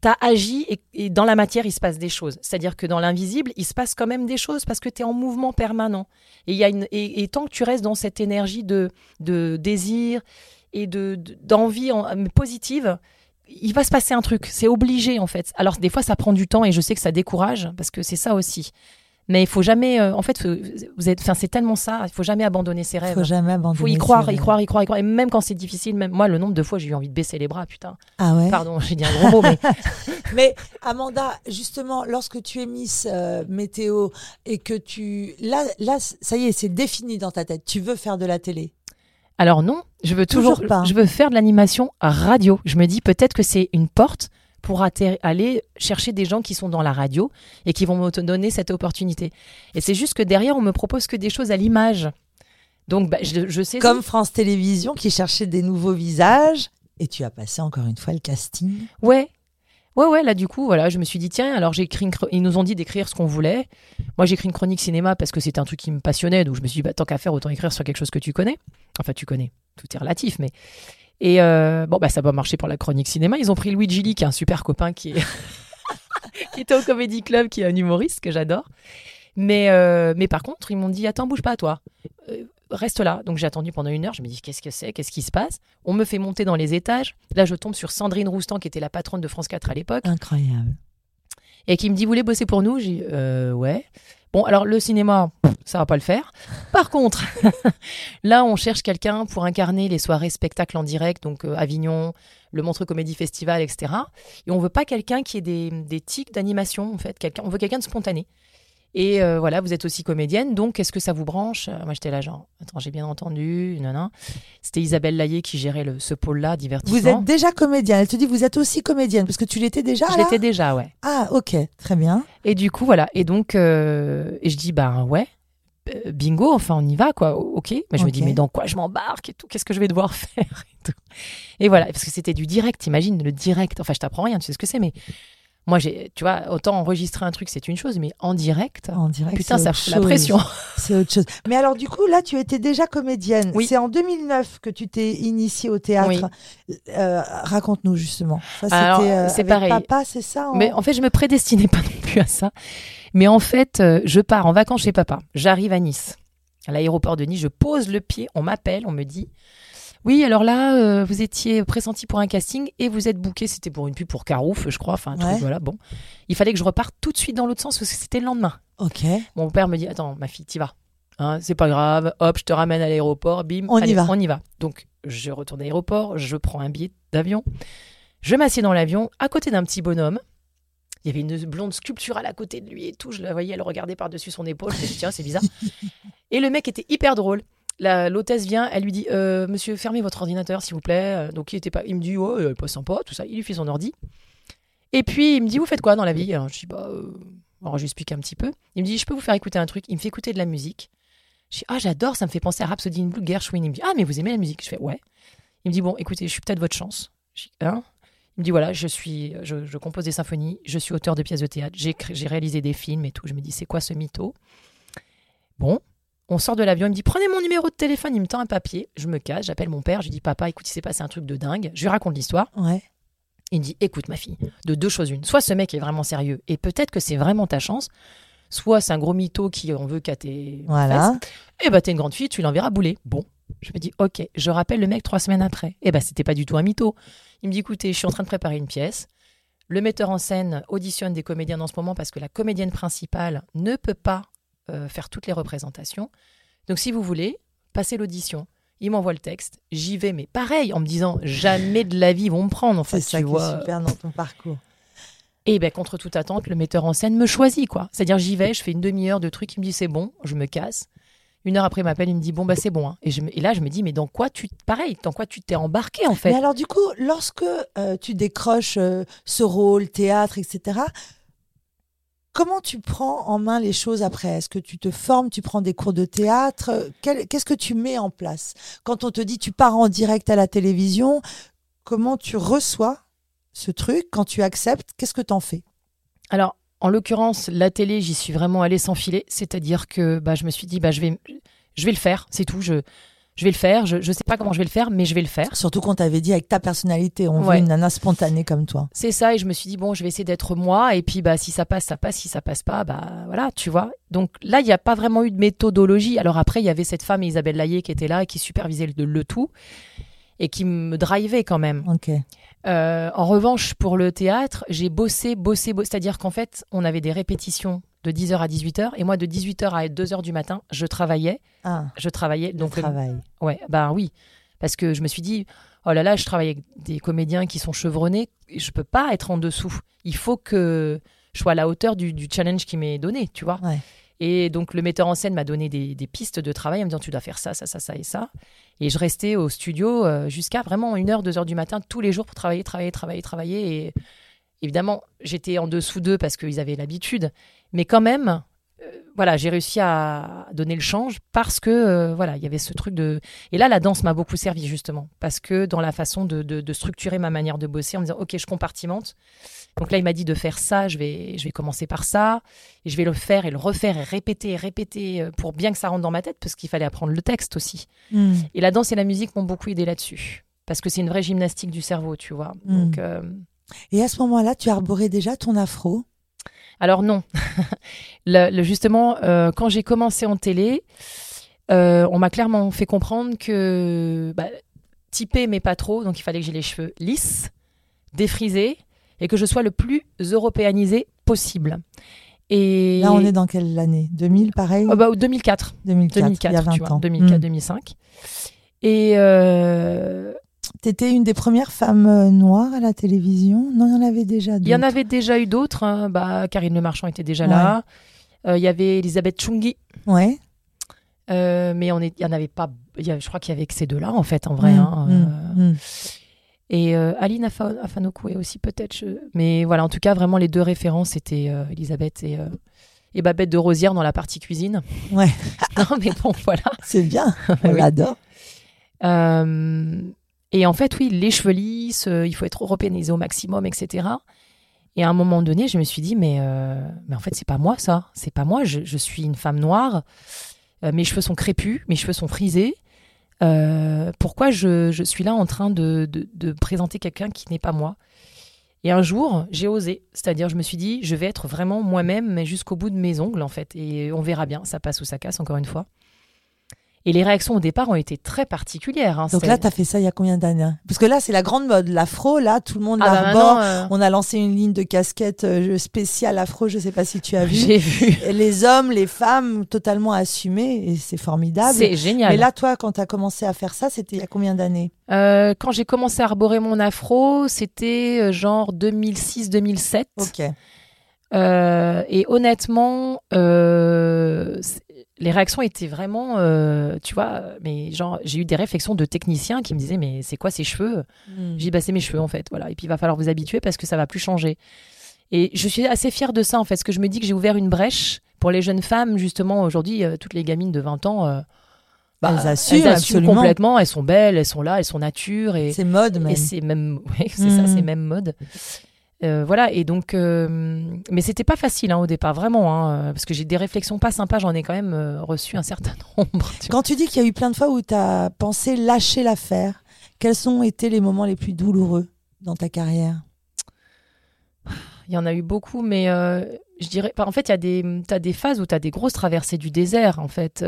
tu as agi et, dans la matière, il se passe des choses. C'est-à-dire que dans l'invisible, il se passe quand même des choses parce que tu es en mouvement permanent. Et, y a une, et, tant que tu restes dans cette énergie de, de désir et d'envie de, positive, il va se passer un truc. C'est obligé en fait. Alors des fois, ça prend du temps et je sais que ça décourage parce que c'est ça aussi. Mais il faut jamais. Euh, en fait, vous êtes. Enfin, c'est tellement ça. Il faut jamais abandonner ses rêves. Il faut jamais abandonner. Il faut y croire, y croire, y croire, y croire. Et même quand c'est difficile, même moi, le nombre de fois, j'ai eu envie de baisser les bras, putain. Ah ouais? Pardon, j'ai dit un gros mot, mais. mais Amanda, justement, lorsque tu es Miss euh, Météo et que tu, là, là, ça y est, c'est défini dans ta tête. Tu veux faire de la télé? Alors non, je veux toujours, toujours pas. je veux faire de l'animation radio. Je me dis peut-être que c'est une porte pour aller chercher des gens qui sont dans la radio et qui vont me donner cette opportunité. Et c'est juste que derrière, on me propose que des choses à l'image. Donc, bah, je, sais. Comme France Télévisions qui cherchait des nouveaux visages. Et tu as passé encore une fois le casting? Ouais. Ouais, ouais, là, du coup, voilà, je me suis dit, tiens, alors j'ai écrit ils nous ont dit d'écrire ce qu'on voulait. Moi, j'ai écrit une chronique cinéma parce que c'était un truc qui me passionnait. Donc, je me suis dit, bah, tant qu'à faire, autant écrire sur quelque chose que tu connais. Enfin, tu connais. Tout est relatif, mais. Et euh, bon, bah, ça va marcher pour la chronique cinéma. Ils ont pris Louis Gilly, qui est un super copain qui, est qui était au Comedy Club, qui est un humoriste que j'adore. Mais, euh, mais par contre, ils m'ont dit Attends, bouge pas, toi. Euh, reste là. Donc j'ai attendu pendant une heure. Je me dis Qu'est-ce que c'est? Qu'est-ce qui se passe? On me fait monter dans les étages. Là, je tombe sur Sandrine Roustan, qui était la patronne de France 4 à l'époque. Incroyable. Et qui me dit Vous voulez bosser pour nous? J'ai dit Ouais. Bon, alors le cinéma, ça va pas le faire. Par contre, là, on cherche quelqu'un pour incarner les soirées spectacles en direct, donc euh, Avignon, le Montreux Comédie Festival, etc. Et on veut pas quelqu'un qui ait des, des tics d'animation, en fait. Quelqu'un, on veut quelqu'un de spontané. Et euh, voilà, vous êtes aussi comédienne, donc est-ce que ça vous branche? Euh, Moi, j'étais là, genre, attends, j'ai bien entendu, non, non. C'était Isabelle Laillé qui gérait le, ce pôle-là, divertissement. Vous êtes déjà comédienne. Elle te dit, vous êtes aussi comédienne, parce que tu l'étais déjà Je l'étais déjà, ouais. Ah, ok, très bien. Et du coup, voilà. Et donc, euh, et je dis, bah ouais, bingo, enfin, on y va, quoi. Ok. Mais je me dis, mais dans quoi je m'embarque et tout? Qu'est-ce que je vais devoir faire et, tout? et voilà, parce que c'était du direct, imagine le direct. Enfin, je t'apprends rien, tu sais ce que c'est, mais moi, j'ai, tu vois, autant enregistrer un truc, c'est une chose, mais en direct, en direct putain, ça fout la pression. C'est autre chose. Mais alors, du coup, là, tu étais déjà comédienne. Oui. C'est en 2009 que tu t'es initiée au théâtre. Euh, raconte-nous justement. Ça, c'était euh, c'est pareil. Papa, c'est ça. Mais en fait, je me prédestinais pas non plus à ça. Mais en fait, euh, je pars en vacances chez papa. J'arrive à Nice, à l'aéroport de Nice. Je pose le pied. On m'appelle. On me dit oui, alors là, euh, vous étiez pressenti pour un casting et vous êtes booké. C'était pour une pub pour Carouf, je crois. Enfin, un truc, voilà. Bon, il fallait que je reparte tout de suite dans l'autre sens parce que c'était le lendemain. Ok. Mon père me dit Attends, ma fille, t'y vas. Hein, c'est pas grave. Hop, je te ramène à l'aéroport. Bim. On y va. On y va. Donc, je retourne à l'aéroport. Je prends un billet d'avion. Je m'assieds dans l'avion à côté d'un petit bonhomme. Il y avait une blonde sculpturale à côté de lui et tout. Je la voyais, elle regardait par-dessus son épaule. Je me dis, tiens, c'est bizarre. et le mec était hyper drôle. L'hôtesse vient, elle lui dit euh, Monsieur, fermez votre ordinateur, s'il vous plaît. Euh, donc il était pas, il me dit oh, pas sympa, tout ça. Il lui fait son ordi. Et puis il me dit Vous faites quoi dans la vie? Alors je dis Bah, euh... alors j'explique un petit peu. Il me dit Je peux vous faire écouter un truc. Il me fait écouter de la musique. Je dis Ah, j'adore, ça me fait penser à Rhapsody in Blue, Gershwin. Il me dit Ah, mais vous aimez la musique? Je fais Ouais. Il me dit Bon, écoutez, je suis peut-être votre chance. Je dis, hein? Il me dit voilà, je suis, je, je, compose des symphonies, je suis auteur de pièces de théâtre, j'ai réalisé des films et tout. Je me dis c'est quoi ce mytho? Bon, on sort de l'avion, il me dit prenez mon numéro de téléphone, il me tend un papier, je me casse, j'appelle mon père, je lui dis papa, écoute, il s'est passé un truc de dingue, je lui raconte l'histoire. Ouais. Il me dit écoute ma fille, de deux choses une, soit ce mec est vraiment sérieux et peut-être que c'est vraiment ta chance, soit c'est un gros mytho qui en veut qu'à tes voilà. et bah t'es une grande fille, tu l'enverras bouler. Bon, je me dis ok, je rappelle le mec trois semaines après, et bah c'était pas du tout un mytho. Il me dit écoutez, je suis en train de préparer une pièce. Le metteur en scène auditionne des comédiens en ce moment parce que la comédienne principale ne peut pas euh, faire toutes les représentations. Donc si vous voulez, passez l'audition. Il m'envoie le texte, j'y vais, mais pareil, en me disant jamais de la vie ils vont me prendre. En fait, c'est ça qui est super dans ton parcours. Et ben contre toute attente, le metteur en scène me choisit quoi. C'est-à-dire j'y vais, je fais une demi-heure de trucs, il me dit c'est bon, je me casse. Une heure après, il m'appelle, il me dit bon bah c'est bon. Hein. Et, je, et, là je me dis mais dans quoi tu pareil, dans quoi tu t'es embarqué en fait? Mais alors du coup, lorsque euh, tu décroches euh, ce rôle, théâtre, etc. Comment tu prends en main les choses après? Est-ce que tu te formes, tu prends des cours de théâtre? Qu'est-ce que tu mets en place? Quand on te dit tu pars en direct à la télévision, comment tu reçois ce truc? Quand tu acceptes, qu'est-ce que tu en fais? Alors, en l'occurrence, la télé, j'y suis vraiment allée sans filet. C'est-à-dire que bah, je me suis dit, bah, je, vais, je vais le faire, c'est tout. Je vais le faire. Je ne sais pas comment je vais le faire, mais je vais le faire. Surtout quand tu avais dit avec ta personnalité, on veut une nana spontanée comme toi. C'est ça, et je me suis dit, bon, je vais essayer d'être moi, et puis bah, si ça passe, ça passe, si ça passe pas, bah voilà, tu vois. Donc là, il n'y a pas vraiment eu de méthodologie. Alors après, il y avait cette femme, Isabelle Laillé, qui était là et qui supervisait le, tout, et qui me drivait quand même. Ok. Euh, en revanche, pour le théâtre, j'ai bossé, bossé, bossé. C'est-à-dire qu'en fait, on avait des répétitions de 10h à 18h. Et moi, de 18h à 2h du matin, je travaillais. Ah, je travaillais. Donc, le travail. Ouais, ben oui. Parce que je me suis dit, oh là là, je travaille avec des comédiens qui sont chevronnés. Je peux pas être en dessous. Il faut que je sois à la hauteur du, challenge qui m'est donné, tu vois. Et donc, le metteur en scène m'a donné des, pistes de travail en me disant, tu dois faire ça, ça, ça, ça et ça. Et je restais au studio euh, jusqu'à vraiment 1h, 2h du matin, tous les jours pour travailler, travailler, travailler, travailler. Et évidemment, j'étais en dessous d'eux parce qu'ils avaient l'habitude. Mais quand même, euh, voilà, j'ai réussi à donner le change parce que euh, voilà, il y avait ce truc de. Et là, la danse m'a beaucoup servi justement parce que dans la façon de, structurer ma manière de bosser, en me disant ok, je compartimente. Donc là, il m'a dit de faire ça. Je vais, je vais commencer par ça et je vais le faire et le refaire et répéter et répéter euh, pour bien que ça rentre dans ma tête parce qu'il fallait apprendre le texte aussi. Hmm. Et la danse et la musique m'ont beaucoup aidé là-dessus parce que c'est une vraie gymnastique du cerveau, tu vois. Hmm. Donc. Et à ce moment-là, tu arborais déjà ton afro? Alors non. le, justement, euh, quand j'ai commencé en télé, euh, on m'a clairement fait comprendre que bah, typé mais pas trop, donc il fallait que j'ai les cheveux lisses, défrisés et que je sois le plus européanisé possible. Et là, on est dans quelle année? 2000, pareil? Oh, bah, 2004. 2004. 2004, il y a 20 ans. 2004, 2005. Et euh, T'étais une des premières femmes euh, noires à la télévision? Non, il y en avait déjà d'autres. Il y en avait déjà eu d'autres. Hein. Bah, Karine Le Marchand était déjà là. Euh, il y avait Elisabeth Chungi. Ouais. Euh, mais il n'y en avait pas. je crois qu'il y avait que ces deux-là, en fait, en vrai. Mmh, hein, mmh, mmh. Et Aline Afanokoué aussi, peut-être. Mais voilà, en tout cas, vraiment, les deux références, c'était Elisabeth et, et Babette de Rosière dans la partie cuisine. Ouais. non, mais bon, voilà. C'est bien. On l'adore. Et en fait, oui, les cheveux euh, il faut être européanisé au maximum, etc. Et à un moment donné, je me suis dit, mais, euh, mais en fait, c'est pas moi ça. C'est pas moi. Je, suis une femme noire. Euh, mes cheveux sont crépus, mes cheveux sont frisés. pourquoi je, suis là en train de présenter quelqu'un qui n'est pas moi? Et un jour, j'ai osé. C'est-à-dire, je me suis dit, je vais être vraiment moi-même, mais jusqu'au bout de mes ongles, en fait. Et on verra bien. Ça passe ou ça casse, encore une fois. Et les réactions au départ ont été très particulières. Hein, Donc là, tu as fait ça il y a combien d'années hein? Parce que là, c'est la grande mode. L'afro, là, tout le monde ah bah l'arbore. Euh, On a lancé une ligne de casquettes euh, spéciale afro, je sais pas si tu as vu. J'ai vu. les hommes, les femmes, totalement assumés. Et c'est formidable. C'est génial. Mais là, toi, quand tu as commencé à faire ça, c'était il y a combien d'années? Euh, Quand j'ai commencé à arborer mon afro, c'était genre 2006-2007. Ok. et honnêtement, euh, les réactions étaient vraiment, euh, tu vois, mais genre, j'ai eu des réflexions de techniciens qui me disaient, mais c'est quoi ces cheveux? Hmm. J'ai dit, bah, c'est mes cheveux, en fait, voilà. Et puis, il va falloir vous habituer parce que ça va plus changer. Et je suis assez fière de ça, en fait, parce que je me dis que j'ai ouvert une brèche pour les jeunes femmes, justement, aujourd'hui, euh, toutes les gamines de 20 ans. Euh, bah, elles assument, complètement, elles sont belles, elles sont là, elles sont nature. Et, c'est mode, même. Et c'est même, c'est ça, c'est hmm. même mode. Euh, voilà, et donc, euh, mais c'était pas facile hein, au départ, vraiment, hein, parce que j'ai des réflexions pas sympas, j'en ai quand même euh, reçu un certain nombre. Quand tu dis qu'il y a eu plein de fois où tu as pensé lâcher l'affaire, quels ont été les moments les plus douloureux dans ta carrière? Il y en a eu beaucoup, mais je dirais, en fait, il y a des, as des phases où tu as des grosses traversées du désert, en fait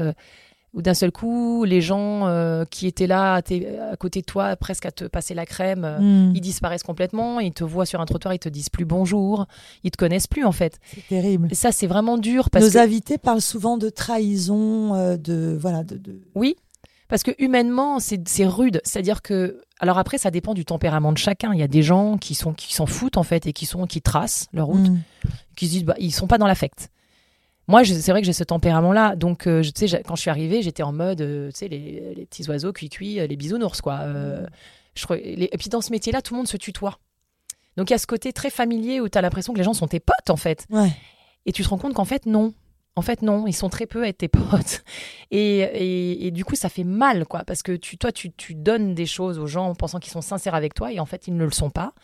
où d'un seul coup, les gens euh, qui étaient là à, côté de toi, presque à te passer la crème, euh, hmm. ils disparaissent complètement, ils te voient sur un trottoir, ils te disent plus bonjour, ils te connaissent plus en fait. C'est terrible. Et ça, c'est vraiment dur. Parce Nos invités parlent souvent de trahison, euh, de voilà, de, Oui, parce que humainement, c'est rude. C'est-à-dire que, alors après, ça dépend du tempérament de chacun. Il y a des gens qui sont qui s'en foutent en fait et qui sont qui tracent leur route, hmm. qui se disent bah, ils sont pas dans l'affect. Moi, c'est vrai que j'ai ce tempérament-là. Donc, euh, tu sais, quand je suis arrivée, j'étais en mode, euh, tu sais, les, petits oiseaux cuits-cuits, euh, les bisounours, quoi. je, et puis, dans ce métier-là, tout le monde se tutoie. Donc, il y a ce côté très familier où tu as l'impression que les gens sont tes potes, en fait. Et tu te rends compte qu'en fait, non. En fait, non, ils sont très peu à être tes potes. Et, et, du coup, ça fait mal, quoi. Parce que tu, toi, tu, tu donnes des choses aux gens en pensant qu'ils sont sincères avec toi et en fait, ils ne le sont pas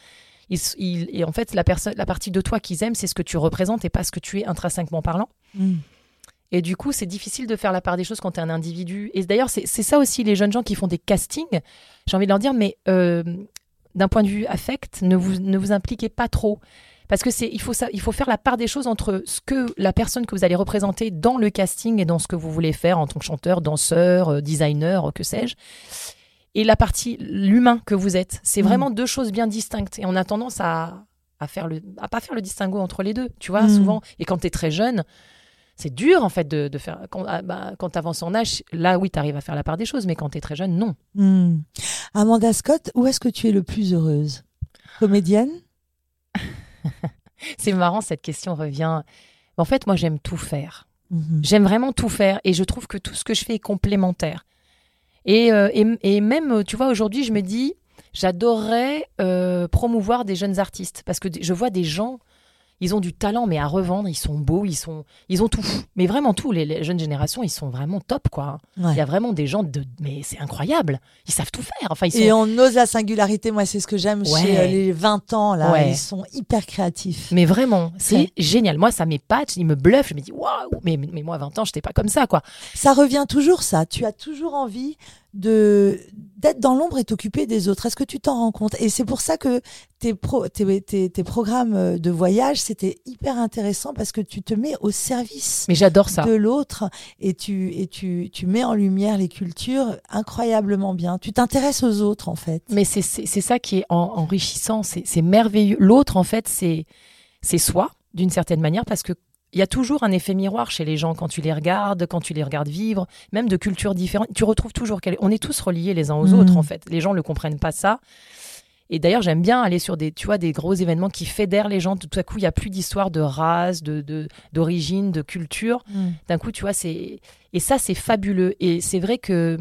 et en fait, la, la partie de toi qu'ils aiment, c'est ce que tu représentes et pas ce que tu es intrinsèquement parlant. Mm. Et du coup, c'est difficile de faire la part des choses quand tu es un individu. Et d'ailleurs, c'est ça aussi les jeunes gens qui font des castings. J'ai envie de leur dire, mais euh, d'un point de vue affect, ne vous, ne vous impliquez pas trop. Parce que c'est, il faut ça, il faut faire la part des choses entre ce que la personne que vous allez représenter dans le casting et dans ce que vous voulez faire en tant que chanteur, danseur, euh, designer, que sais-je, et la partie l'humain que vous êtes. C'est mm. vraiment deux choses bien distinctes. Et on a tendance à, à faire le, à pas faire le distinguo entre les deux. Tu vois, mm. souvent. Et quand tu es très jeune, c'est dur en fait de, faire. Quand, ah, bah, quand tu avances en âge, là oui, tu arrives à faire la part des choses, mais quand tu es très jeune, non. Mm. Amanda Scott, où est-ce que tu es le plus heureuse? Comédienne? C'est marrant, cette question revient. En fait, moi, j'aime tout faire. Mhm. J'aime vraiment tout faire et je trouve que tout ce que je fais est complémentaire. Et, euh, et, même, tu vois, aujourd'hui, je me dis, j'adorerais euh, promouvoir des jeunes artistes. Parce que je vois des gens ils ont du talent, mais à revendre, ils sont beaux, ils sont, ils ont tout. Mais vraiment tout. Les, jeunes générations, ils sont vraiment top, quoi. Il y a vraiment des gens de, mais c'est incroyable. Ils savent tout faire. Enfin, ils Et on ose la singularité. Moi, c'est ce que j'aime chez euh, les 20 ans là. Ils sont hyper créatifs. Mais vraiment, c'est génial. Moi, ça m'épate, ils me bluffent. Je me dis waouh. Mais, mais moi, à 20 ans, j'étais pas comme ça, quoi. Ça revient toujours, ça. Tu as toujours envie de d'être dans l'ombre et t'occuper des autres. Est-ce que tu t'en rends compte? Et c'est pour ça que tes, pro, tes, tes, tes, programmes de voyage, c'était hyper intéressant parce que tu te mets au service Mais j'adore ça. de l'autre et, tu, et tu, tu mets en lumière les cultures incroyablement bien. Tu t'intéresses aux autres en fait. Mais c'est ça qui est enrichissant, c'est merveilleux. L'autre en fait, c'est soi d'une certaine manière parce que il y a toujours un effet miroir chez les gens quand tu les regardes, quand tu les regardes vivre, même de cultures différentes. Tu retrouves toujours on est tous reliés les uns aux autres mm. en fait. Les gens ne le comprennent pas ça. Et d'ailleurs, j'aime bien aller sur des, tu vois, des gros événements qui fédèrent les gens. Tout à coup, il y a plus d'histoire de race, de d'origine, de, culture. Mm. D'un coup, tu vois, c'est et ça, c'est fabuleux. Et c'est vrai que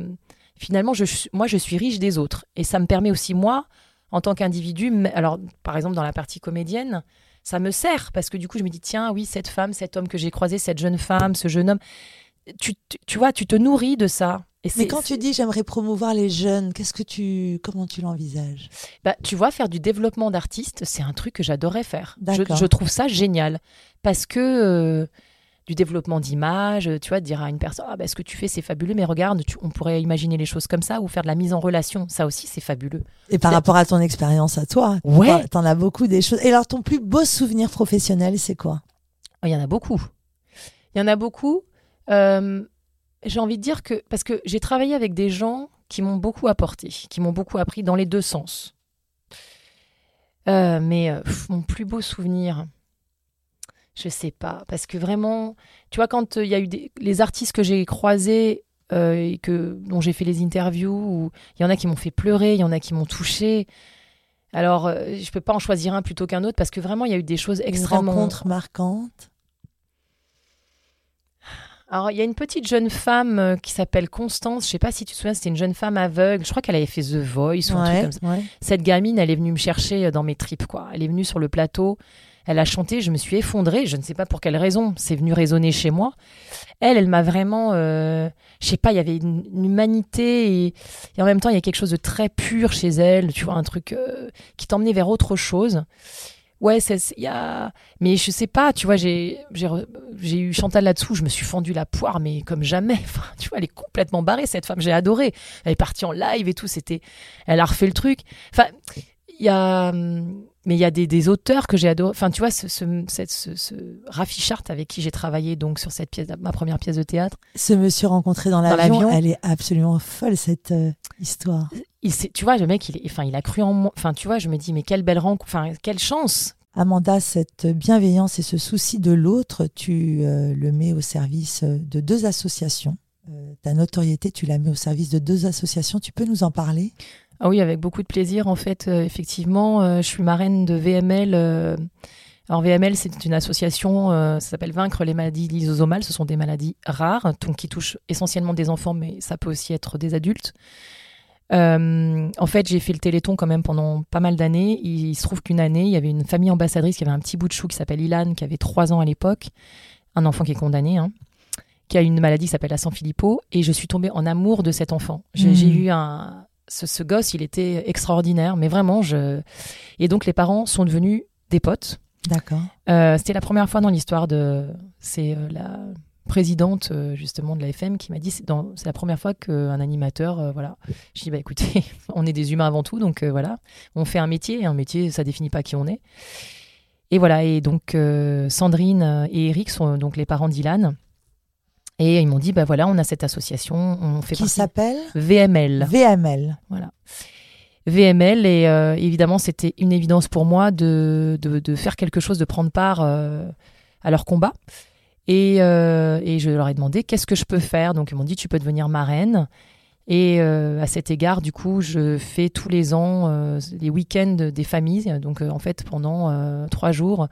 finalement, je, moi, je suis riche des autres. Et ça me permet aussi moi, en tant qu'individu, alors par exemple dans la partie comédienne, ça me sert parce que du coup, je me dis, tiens, oui, cette femme, cet homme que j'ai croisé, cette jeune femme, ce jeune homme, tu, tu, vois, tu te nourris de ça. Et Mais quand tu dis j'aimerais promouvoir les jeunes, qu'est-ce que tu, comment tu l'envisages? Bah, tu vois, faire du développement d'artistes, c'est un truc que j'adorais faire. Je, je, trouve ça génial parce que euh, du développement d'image, tu vois, dire à une personne, ah, bah, ce que tu fais, c'est fabuleux, mais regarde, on pourrait imaginer les choses comme ça, ou faire de la mise en relation, ça aussi, c'est fabuleux. Et par rapport à ton expérience à toi, ouais. tu en as beaucoup des choses. Et alors, ton plus beau souvenir professionnel, c'est quoi? Oh, Il y en a beaucoup. Il y en a beaucoup. Euh, j'ai envie de dire que, parce que j'ai travaillé avec des gens qui m'ont beaucoup apporté, qui m'ont beaucoup appris dans les deux sens. Euh, mais euh, mon plus beau souvenir, je sais pas, parce que vraiment, tu vois, quand euh, il y a eu des, les artistes que j'ai croisés euh, et que dont j'ai fait les interviews, il y en a qui m'ont fait pleurer, il y en a qui m'ont touché. Alors, je euh, je peux pas en choisir un plutôt qu'un autre parce que vraiment, il y a eu des choses extrêmement. Une rencontre marquante. Alors, il y a une petite jeune femme qui s'appelle Constance. Je sais pas si tu te souviens, c'était une jeune femme aveugle. Je crois qu'elle avait fait The Voice ou un truc comme ça. Cette gamine, elle est venue me chercher dans mes tripes, quoi. Elle est venue sur le plateau. Elle a chanté, je me suis effondrée, je ne sais pas pour quelle raison, c'est venu résonner chez moi. Elle, elle m'a vraiment, euh, je sais pas, il y avait une, humanité et, en même temps il y a quelque chose de très pur chez elle, tu vois, un truc euh, qui t'emmenait vers autre chose. Ouais, il y a, mais je sais pas, tu vois, j'ai j'ai eu Chantal là-dessous, je me suis fendu la poire, mais comme jamais. Tu vois, elle est complètement barrée cette femme, j'ai adoré. Elle est partie en live et tout, c'était, elle a refait le truc. Enfin, il y a hum, mais il y a des, auteurs que j'ai adoré. Enfin, tu vois, ce, ce, ce, Raffi Chart avec qui j'ai travaillé donc sur cette pièce, ma première pièce de théâtre. Ce monsieur rencontré dans l'avion, elle est absolument folle cette euh, histoire. Il, tu vois, le mec, il, enfin, il a cru en moi. Enfin, tu vois, je me dis, mais quelle belle rencontre. Enfin, quelle chance. Amanda, cette bienveillance et ce souci de l'autre, tu euh, le mets au service de deux associations. Euh, ta notoriété, tu la mets au service de deux associations. Tu peux nous en parler? Ah oui, avec beaucoup de plaisir. En fait, euh, effectivement, euh, je suis marraine de VML. Euh. alors VML, c'est une association, ça s'appelle Vaincre les maladies lysosomales. Ce sont des maladies rares, donc qui touchent essentiellement des enfants, mais ça peut aussi être des adultes. en fait, j'ai fait le Téléthon quand même pendant pas mal d'années. Il, se trouve qu'une année, il y avait une famille ambassadrice qui avait un petit bout de chou qui s'appelle Ilan, qui avait trois ans à l'époque, un enfant qui est condamné, hein, qui a une maladie qui s'appelle la Sanfilippo, et je suis tombée en amour de cet enfant. J'ai mmh. eu un, ce, gosse, il était extraordinaire, mais vraiment, je. Et donc, les parents sont devenus des potes. D'accord. Euh, c'était la première fois dans l'histoire de. C'est euh, la présidente justement de la FM qui m'a dit c'est la première fois qu'un animateur, voilà. Je dis bah écoutez, on est des humains avant tout, donc voilà, on fait un métier, un métier ça définit pas qui on est. Et voilà, et donc Sandrine et Eric sont donc les parents d'Ilan. Et ils m'ont dit, bah voilà, on a cette association, on fait Qui s'appelle VML. VML. Voilà. VML, et euh, évidemment, c'était une évidence pour moi de, de, faire quelque chose, de prendre part euh, à leur combat. Et, euh, et, je leur ai demandé, qu'est-ce que je peux faire? Donc, ils m'ont dit, tu peux devenir marraine. Et à cet égard, du coup, je fais tous les ans les week-ends des familles. Donc, en fait, pendant trois jours,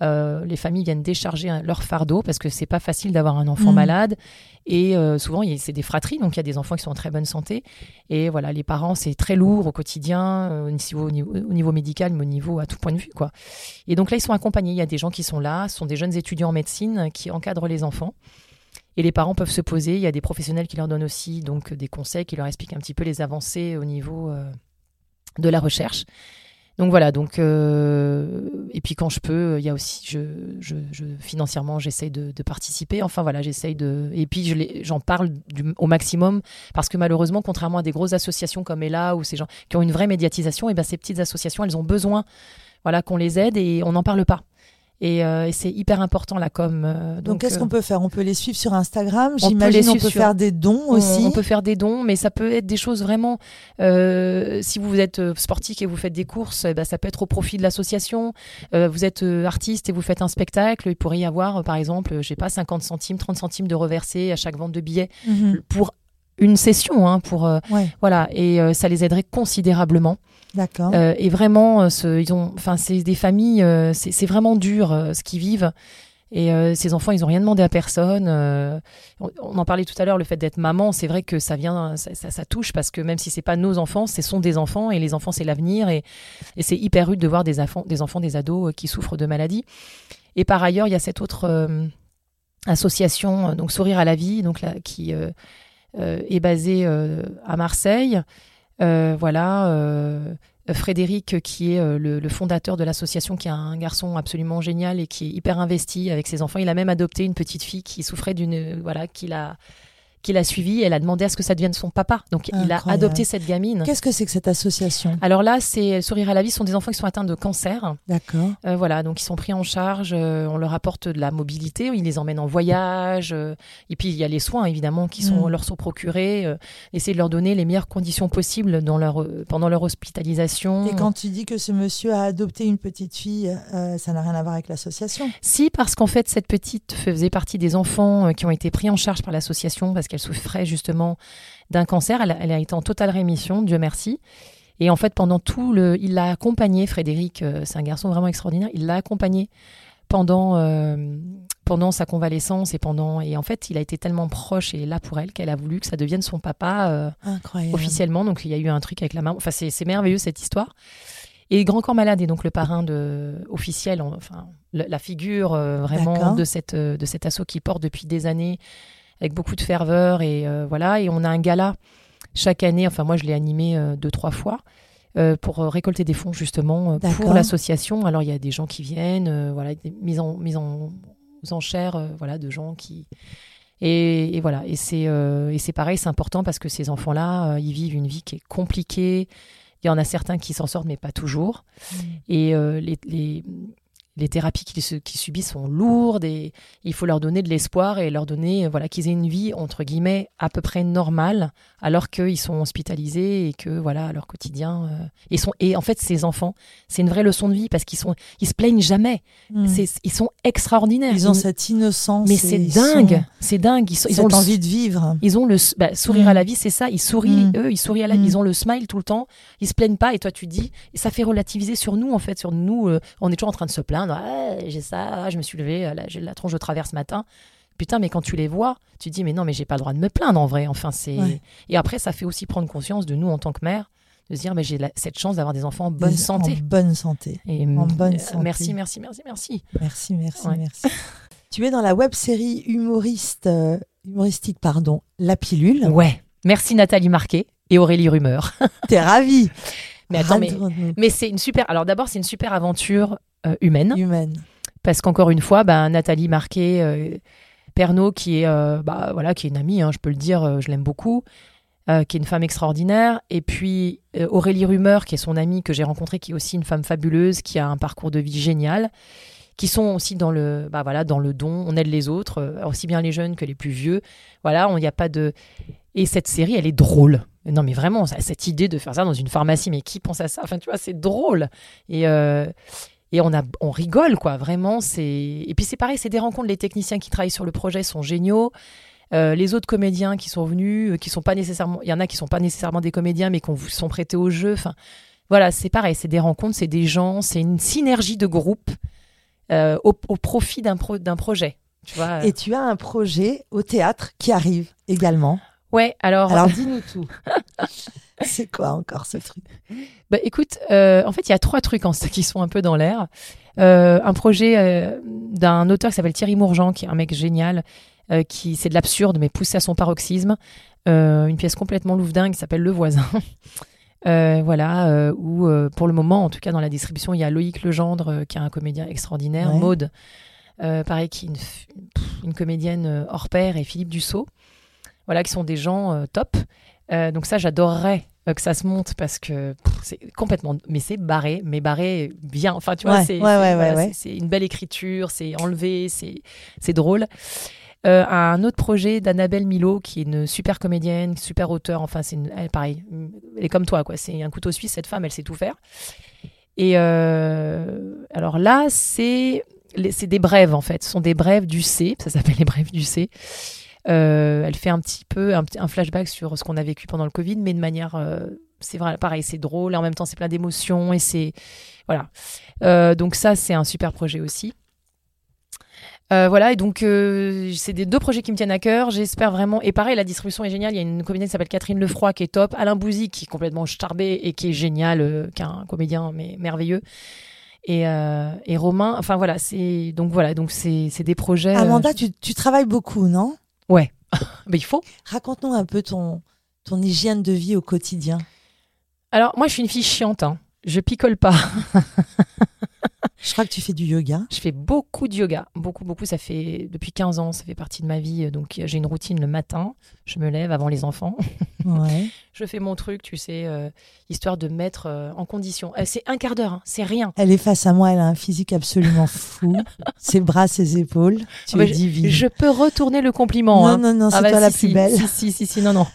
euh, les familles viennent décharger leur fardeau parce que c'est pas facile d'avoir un enfant mm. malade. Et euh, souvent, c'est des fratries, donc il y a des enfants qui sont en très bonne santé. Et voilà, les parents, c'est très lourd au quotidien, euh, au, niveau, au, niveau, médical, mais au niveau à tout point de vue. quoi. Et donc là, ils sont accompagnés. Il y a des gens qui sont là, ce sont des jeunes étudiants en médecine qui encadrent les enfants. Et les parents peuvent se poser. Il y a des professionnels qui leur donnent aussi donc des conseils, qui leur expliquent un petit peu les avancées au niveau de la recherche. Donc voilà, donc euh, et puis quand je peux, il y a aussi, je, je, je financièrement, j'essaye de, participer. Enfin voilà, j'essaye de, et puis j'en parle du, au maximum parce que malheureusement, contrairement à des grosses associations comme Ella ou ces gens qui ont une vraie médiatisation, et ben ces petites associations, elles ont besoin, voilà, qu'on les aide et on n'en parle pas. Euh, et, c'est hyper important la com. Euh, donc, qu'est-ce euh, qu'on peut faire? On peut les suivre sur Instagram? J'imagine on peut faire des dons aussi. On peut faire des dons, mais ça peut être des choses vraiment. si vous êtes sportif et vous faites des courses, eh ben, ça peut être au profit de l'association. vous êtes artiste et vous faites un spectacle, il pourrait y avoir, par exemple, je sais pas, 50 centimes, 30 centimes de reversés à chaque vente de billets mhm. pour une session, hein, pour voilà, et ça les aiderait considérablement. D'accord. Euh, et vraiment, euh, ils ont, enfin, c'est des familles, euh, c'est vraiment dur ce qu'ils vivent. Et ces enfants, ils ont rien demandé à personne. On, en parlait tout à l'heure, le fait d'être maman, c'est vrai que ça vient, ça, ça, touche parce que même si c'est pas nos enfants, ce sont des enfants et les enfants c'est l'avenir et, et c'est hyper rude de voir des enfants, des enfants, des ados qui souffrent de maladies. Et par ailleurs, il y a cette autre association, donc Sourire à la vie, donc là, qui est basée à Marseille. Euh, voilà. Euh, Frédéric, qui est euh, le, fondateur de l'association, qui est un garçon absolument génial et qui est hyper investi avec ses enfants. Il a même adopté une petite fille qui souffrait d'une, voilà, qu'il a qu'il a suivi. Elle a demandé à ce que ça devienne son papa. Donc il a adopté cette gamine. Qu'est-ce que c'est que cette association? Alors là, c'est Sourire à la vie. Ce sont des enfants qui sont atteints de cancer. D'accord. Euh, voilà, donc ils sont pris en charge. Euh, on leur apporte de la mobilité. Ils les emmènent en voyage. Euh, et puis il y a les soins évidemment qui sont, mm. leur sont procurés. essayer de leur donner les meilleures conditions possibles dans leur, pendant leur hospitalisation. Et quand tu dis que ce monsieur a adopté une petite fille, ça n'a rien à voir avec l'association? Si, parce qu'en fait cette petite faisait partie des enfants qui ont été pris en charge par l'association parce qu'elle souffrait justement d'un cancer. Elle, a été en totale rémission, Dieu merci. Et en fait, pendant tout le. Il l'a accompagné, Frédéric, euh, c'est un garçon vraiment extraordinaire, il l'a accompagné pendant, euh, pendant sa convalescence et pendant. Et en fait, il a été tellement proche et là pour elle qu'elle a voulu que ça devienne son papa euh, officiellement. Donc il y a eu un truc avec la maman. Enfin, c'est merveilleux cette histoire. Et Grand Corps Malade est donc le parrain de, officiel, enfin, la, figure vraiment de, cette, de cet assaut qui porte depuis des années avec beaucoup de ferveur et euh, voilà. Et on a un gala chaque année. Enfin, moi, je l'ai animé euh, deux trois fois. Euh, pour récolter des fonds justement pour l'association. Alors il y a des gens qui viennent, voilà, des mises en mise en aux enchères, voilà, de gens qui et, voilà. Et c'est et c'est pareil, c'est important parce que ces enfants-là, ils vivent une vie qui est compliquée. Il y en a certains qui s'en sortent, mais pas toujours. Mmh. Et les, les, les thérapies qu'ils subissent sont lourdes et il faut leur donner de l'espoir et leur donner voilà qu'ils aient une vie entre guillemets à peu près normale alors qu'ils sont hospitalisés et que voilà leur quotidien euh, et sont et en fait ces enfants c'est une vraie leçon de vie parce qu'ils sont ils se plaignent jamais. Hmm. ils sont extraordinaires. Ils ont cette innocence mais c'est dingue c'est dingue. Ils, ils ont envie de vivre. ils ont le bah, sourire à la vie c'est ça. Ils sourient hmm. eux ils sourient à la hmm. ils ont le smile tout le temps. Ils se plaignent pas et toi tu dis et ça fait relativiser sur nous en fait sur nous euh, on est toujours en train de se plaindre j'ai ça, je me suis levé, j'ai la tronche de travers ce matin. Putain, mais quand tu les vois, tu dis mais non, mais j'ai pas le droit de me plaindre en vrai. Enfin, c'est et après ça fait aussi prendre conscience de nous en tant que mère de se dire mais j'ai cette chance d'avoir des enfants en bonne santé. En bonne santé. Et en bonne euh, santé. Merci, merci, merci, merci. Merci, merci, merci. tu es dans la web série humoriste, euh, humoristique, pardon, La Pilule. Ouais. Merci Nathalie Marquet et Aurélie Rumeur. T'es ravie. Mais attends, mais, mais c'est une super. Alors d'abord, c'est une super aventure euh, humaine. Humaine. Parce qu'encore une fois, ben, Nathalie Marquet, euh, Pernod qui est, bah, voilà, qui est une amie, hein, je peux le dire, je l'aime beaucoup. qui est une femme extraordinaire, et puis Aurélie Rumeur, qui est son amie que j'ai rencontrée, qui est aussi une femme fabuleuse, qui a un parcours de vie génial, qui sont aussi dans le, bah voilà, dans le don. On aide les autres, euh, aussi bien les jeunes que les plus vieux. Voilà, il n'y a pas de. Et cette série, elle est drôle. Non, mais vraiment, cette idée de faire ça dans une pharmacie, mais qui pense à ça? Enfin, tu vois, c'est drôle. Et. Euh, et on, a, on rigole, quoi, vraiment. Et puis c'est pareil, c'est des rencontres. Les techniciens qui travaillent sur le projet sont géniaux. Euh, les autres comédiens qui sont venus, qui sont pas nécessairement, il y en a qui sont pas nécessairement des comédiens, mais qui sont prêtés au jeu. Enfin, voilà, c'est pareil, c'est des rencontres, c'est des gens, c'est une synergie de groupe euh, au, profit d'un projet. Tu vois. Et tu as un projet au théâtre qui arrive également. Ouais, alors. Alors dis-nous tout. C'est quoi encore ce truc? Bah écoute, euh, en fait, il y a trois trucs en, qui sont un peu dans l'air. Euh, un projet d'un auteur qui s'appelle Thierry Mourgeant, qui est un mec génial, qui c'est de l'absurde mais poussé à son paroxysme. une pièce complètement louvdingue qui s'appelle Le Voisin. Euh, voilà, euh, où euh, pour le moment, en tout cas dans la distribution, il y a Loïc Legendre, qui est un comédien extraordinaire, Maude, pareil, qui est une, comédienne hors pair, et Philippe Dussault, voilà, qui sont des gens top. donc ça, j'adorerais que ça se monte parce que c'est complètement mais c'est barré mais barré bien enfin tu vois c'est c'est une belle écriture c'est enlevé c'est c'est drôle euh, un autre projet d'Annabelle Milo, qui est une super comédienne, super auteur. Enfin, c'est elle, pareil, elle est comme toi, quoi. C'est un couteau suisse, cette femme, elle sait tout faire. Et euh, alors là, c'est des brèves, en fait. Ce sont des brèves du C, ça s'appelle les brèves du C. Euh, elle fait un petit peu un, flashback sur ce qu'on a vécu pendant le Covid, mais de manière. c'est vrai, pareil, c'est drôle et en même temps c'est plein d'émotions et c'est. Voilà. donc, ça, c'est un super projet aussi. Euh, voilà, et donc euh, c'est des deux projets qui me tiennent à cœur. J'espère vraiment. Et pareil, la distribution est géniale. Il y a une comédienne qui s'appelle Catherine Lefroy qui est top. Alain Bouzy qui est complètement starbé et qui est génial, euh, qui est un comédien mais merveilleux. Et, et Romain, enfin voilà, c'est donc voilà, donc c'est des projets. Amanda, tu, tu travailles beaucoup, non? Ouais, mais il faut. Raconte-nous un peu ton ton hygiène de vie au quotidien. Alors moi, je suis une fille chiante. Hein. Je picole pas. Je crois que tu fais du yoga. Je fais beaucoup de yoga, beaucoup, beaucoup. Ça fait depuis 15 ans, ça fait partie de ma vie. Donc j'ai une routine le matin. Je me lève avant les enfants. Ouais. je fais mon truc, tu sais, euh, histoire de mettre euh, en condition. Euh, c'est un quart d'heure, hein, c'est rien. Elle est face à moi, elle a un physique absolument fou. ses bras, ses épaules. Tu ah bah, es divine. Je peux retourner le compliment. Non, hein. non, non, c'est ah bah toi la plus belle. Si, si, si, si, non, non.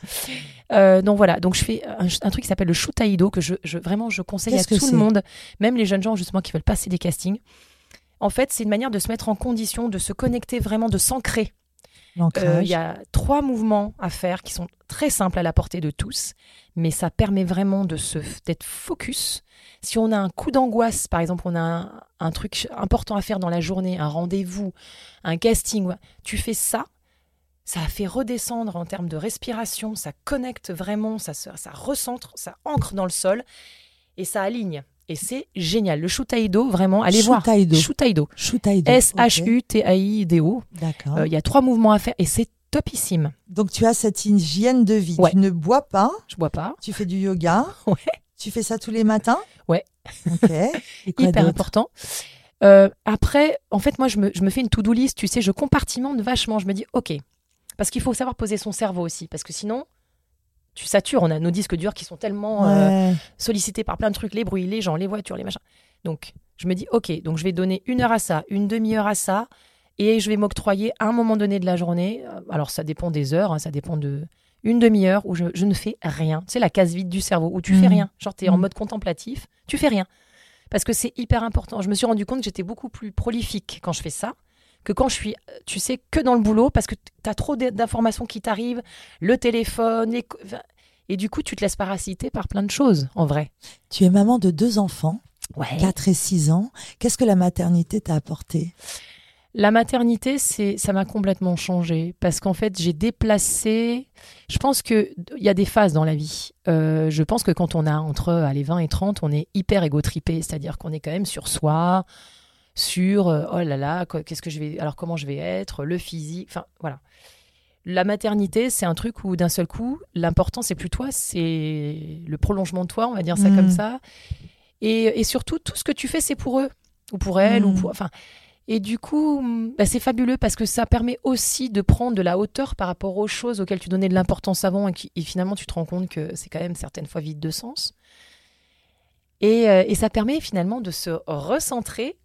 Euh, donc voilà, donc je fais un, truc qui s'appelle le shootaïdo que je, vraiment je conseille à tout le monde, même les jeunes gens justement qui veulent passer des castings. En fait, c'est une manière de se mettre en condition, de se connecter vraiment, de s'ancrer. Euh, il y a trois mouvements à faire qui sont très simples à la portée de tous, mais ça permet vraiment de se d'être focus. Si on a un coup d'angoisse, par exemple, on a un, un, truc important à faire dans la journée, un rendez-vous, un casting, tu fais ça, ça a fait redescendre en termes de respiration, ça connecte vraiment, ça, ça recentre, ça ancre dans le sol et ça aligne. Et c'est génial. Le Shutaido, vraiment, allez voir. Shutaido. Shutaido. S-H-U-T-A-I-D-O. D'accord. Euh, il y a trois mouvements à faire et c'est topissime. Donc tu as cette hygiène de vie. Tu ne bois pas. Je bois pas. Tu fais du yoga. Ouais. Tu fais ça tous les matins. Ouais. Ok. Hyper important. Euh, après, en fait, moi, je me, je me fais une to-do list. Tu sais, je compartimente vachement. Je me dis, ok, parce qu'il faut savoir poser son cerveau aussi, parce que sinon, tu satures. On a nos disques durs qui sont tellement euh, sollicités par plein de trucs, les bruits, les gens, les voitures, les machins. Donc, je me dis, ok, donc je vais donner une heure à ça, une demi-heure à ça, et je vais m'octroyer à un moment donné de la journée. Euh, alors, ça dépend des heures, hein, ça dépend de une demi-heure où je, ne fais rien. C'est la case vide du cerveau, où tu fais mmh. rien. Genre, tu es en mmh. mode contemplatif, tu fais rien. Parce que c'est hyper important. Je me suis rendu compte que j'étais beaucoup plus prolifique quand je fais ça que quand je suis, tu sais, que dans le boulot, parce que tu as trop d'informations qui t'arrivent, le téléphone, les... et du coup, tu te laisses parasiter par plein de choses, en vrai. Tu es maman de deux enfants, 4 et 6 ans. Qu'est-ce que la maternité t'a apporté? La maternité, c'est, ça m'a complètement changé parce qu'en fait, j'ai déplacé. Je pense que il y a des phases dans la vie. Euh, je pense que quand on a entre allez, 20 et 30, on est hyper égotripé, c'est-à-dire qu'on est quand même sur soi, sur euh, oh là là, qu'est-ce que je vais, alors comment je vais être, le physique, enfin voilà. La maternité, c'est un truc où d'un seul coup, l'important c'est plus toi, c'est le prolongement de toi, on va dire ça comme mm. ça. Et, et, surtout, tout ce que tu fais, c'est pour eux ou pour elle ou mm. pour, enfin. Et du coup, mm, bah, c'est fabuleux parce que ça permet aussi de prendre de la hauteur par rapport aux choses auxquelles tu donnais de l'importance avant et, finalement tu te rends compte que c'est quand même certaines fois vide de sens. Et, euh, et, ça permet finalement de se recentrer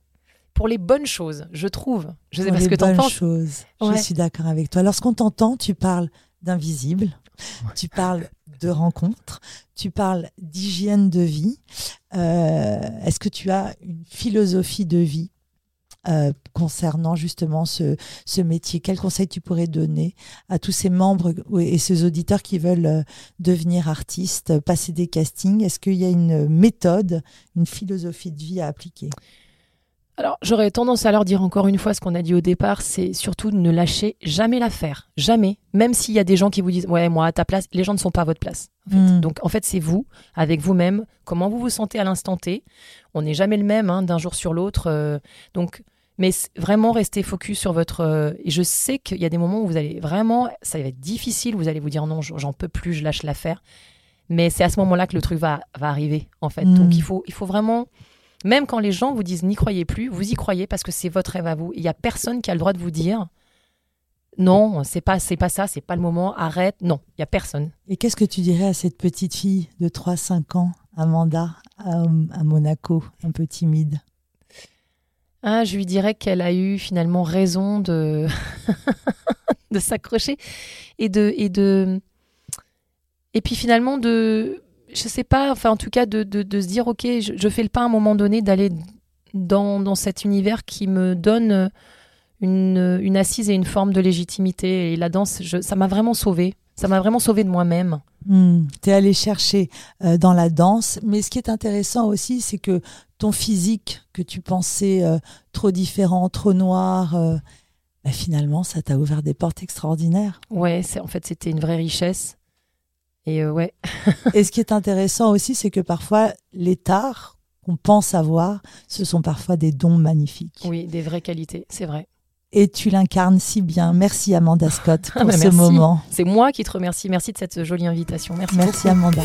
pour les bonnes choses, je trouve. Je sais pas ce que tu en penses. Choses. Je suis d'accord avec toi. Lorsqu'on t'entend, tu parles d'invisible, tu parles de rencontres, tu parles d'hygiène de vie. Euh, est-ce que tu as une philosophie de vie euh, concernant justement ce, ce métier? Quel conseil tu pourrais donner à tous ces membres et ces auditeurs qui veulent euh, devenir artistes, passer des castings? Est-ce qu'il y a une méthode, une philosophie de vie à appliquer? Alors, j'aurais tendance à leur dire encore une fois ce qu'on a dit au départ, c'est surtout de ne lâcher jamais l'affaire. Jamais. Même s'il y a des gens qui vous disent, ouais, moi, à ta place, les gens ne sont pas à votre place. Hmm. Donc, en fait, c'est vous, avec vous-même, comment vous vous sentez à l'instant T. On n'est jamais le même hein, d'un jour sur l'autre. Euh, donc, mais vraiment rester focus sur votre. Euh, et je sais qu'il y a des moments où vous allez vraiment, ça va être difficile, vous allez vous dire non, j'en peux plus, je lâche l'affaire. Mais c'est à ce moment-là que le truc va, va arriver, en fait. Donc, hmm. il faut, il faut vraiment même quand les gens vous disent n'y croyez plus, vous y croyez parce que c'est votre rêve à vous. Il n'y a personne qui a le droit de vous dire non, c'est pas c'est pas ça, c'est pas le moment, arrête. Non, il y a personne. Et qu'est-ce que tu dirais à cette petite fille de 3-5 ans, Amanda, à, Monaco, un peu timide? Ah, je lui dirais qu'elle a eu finalement raison de de s'accrocher et de et de et puis finalement de je sais pas, enfin en tout cas de, de, se dire ok, je, fais le pas à un moment donné d'aller dans, dans, cet univers qui me donne une, une, assise et une forme de légitimité. Et la danse, ça m'a vraiment sauvé. Ça m'a vraiment sauvé de moi-même. Hmm, tu es allé chercher euh, dans la danse. Mais ce qui est intéressant aussi, c'est que ton physique, que tu pensais euh, trop différent, trop noir, euh, bah, finalement, ça t'a ouvert des portes extraordinaires. Ouais, en fait, c'était une vraie richesse. Et euh, ouais. et ce qui est intéressant aussi, c'est que parfois, les tares qu'on pense avoir, ce sont parfois des dons magnifiques. Oui, des vraies qualités, c'est vrai. Et tu l'incarnes si bien. Merci Amanda Scott ah pour bah ce moment. C'est moi qui te remercie. Merci de cette jolie invitation. Merci. Merci Amanda.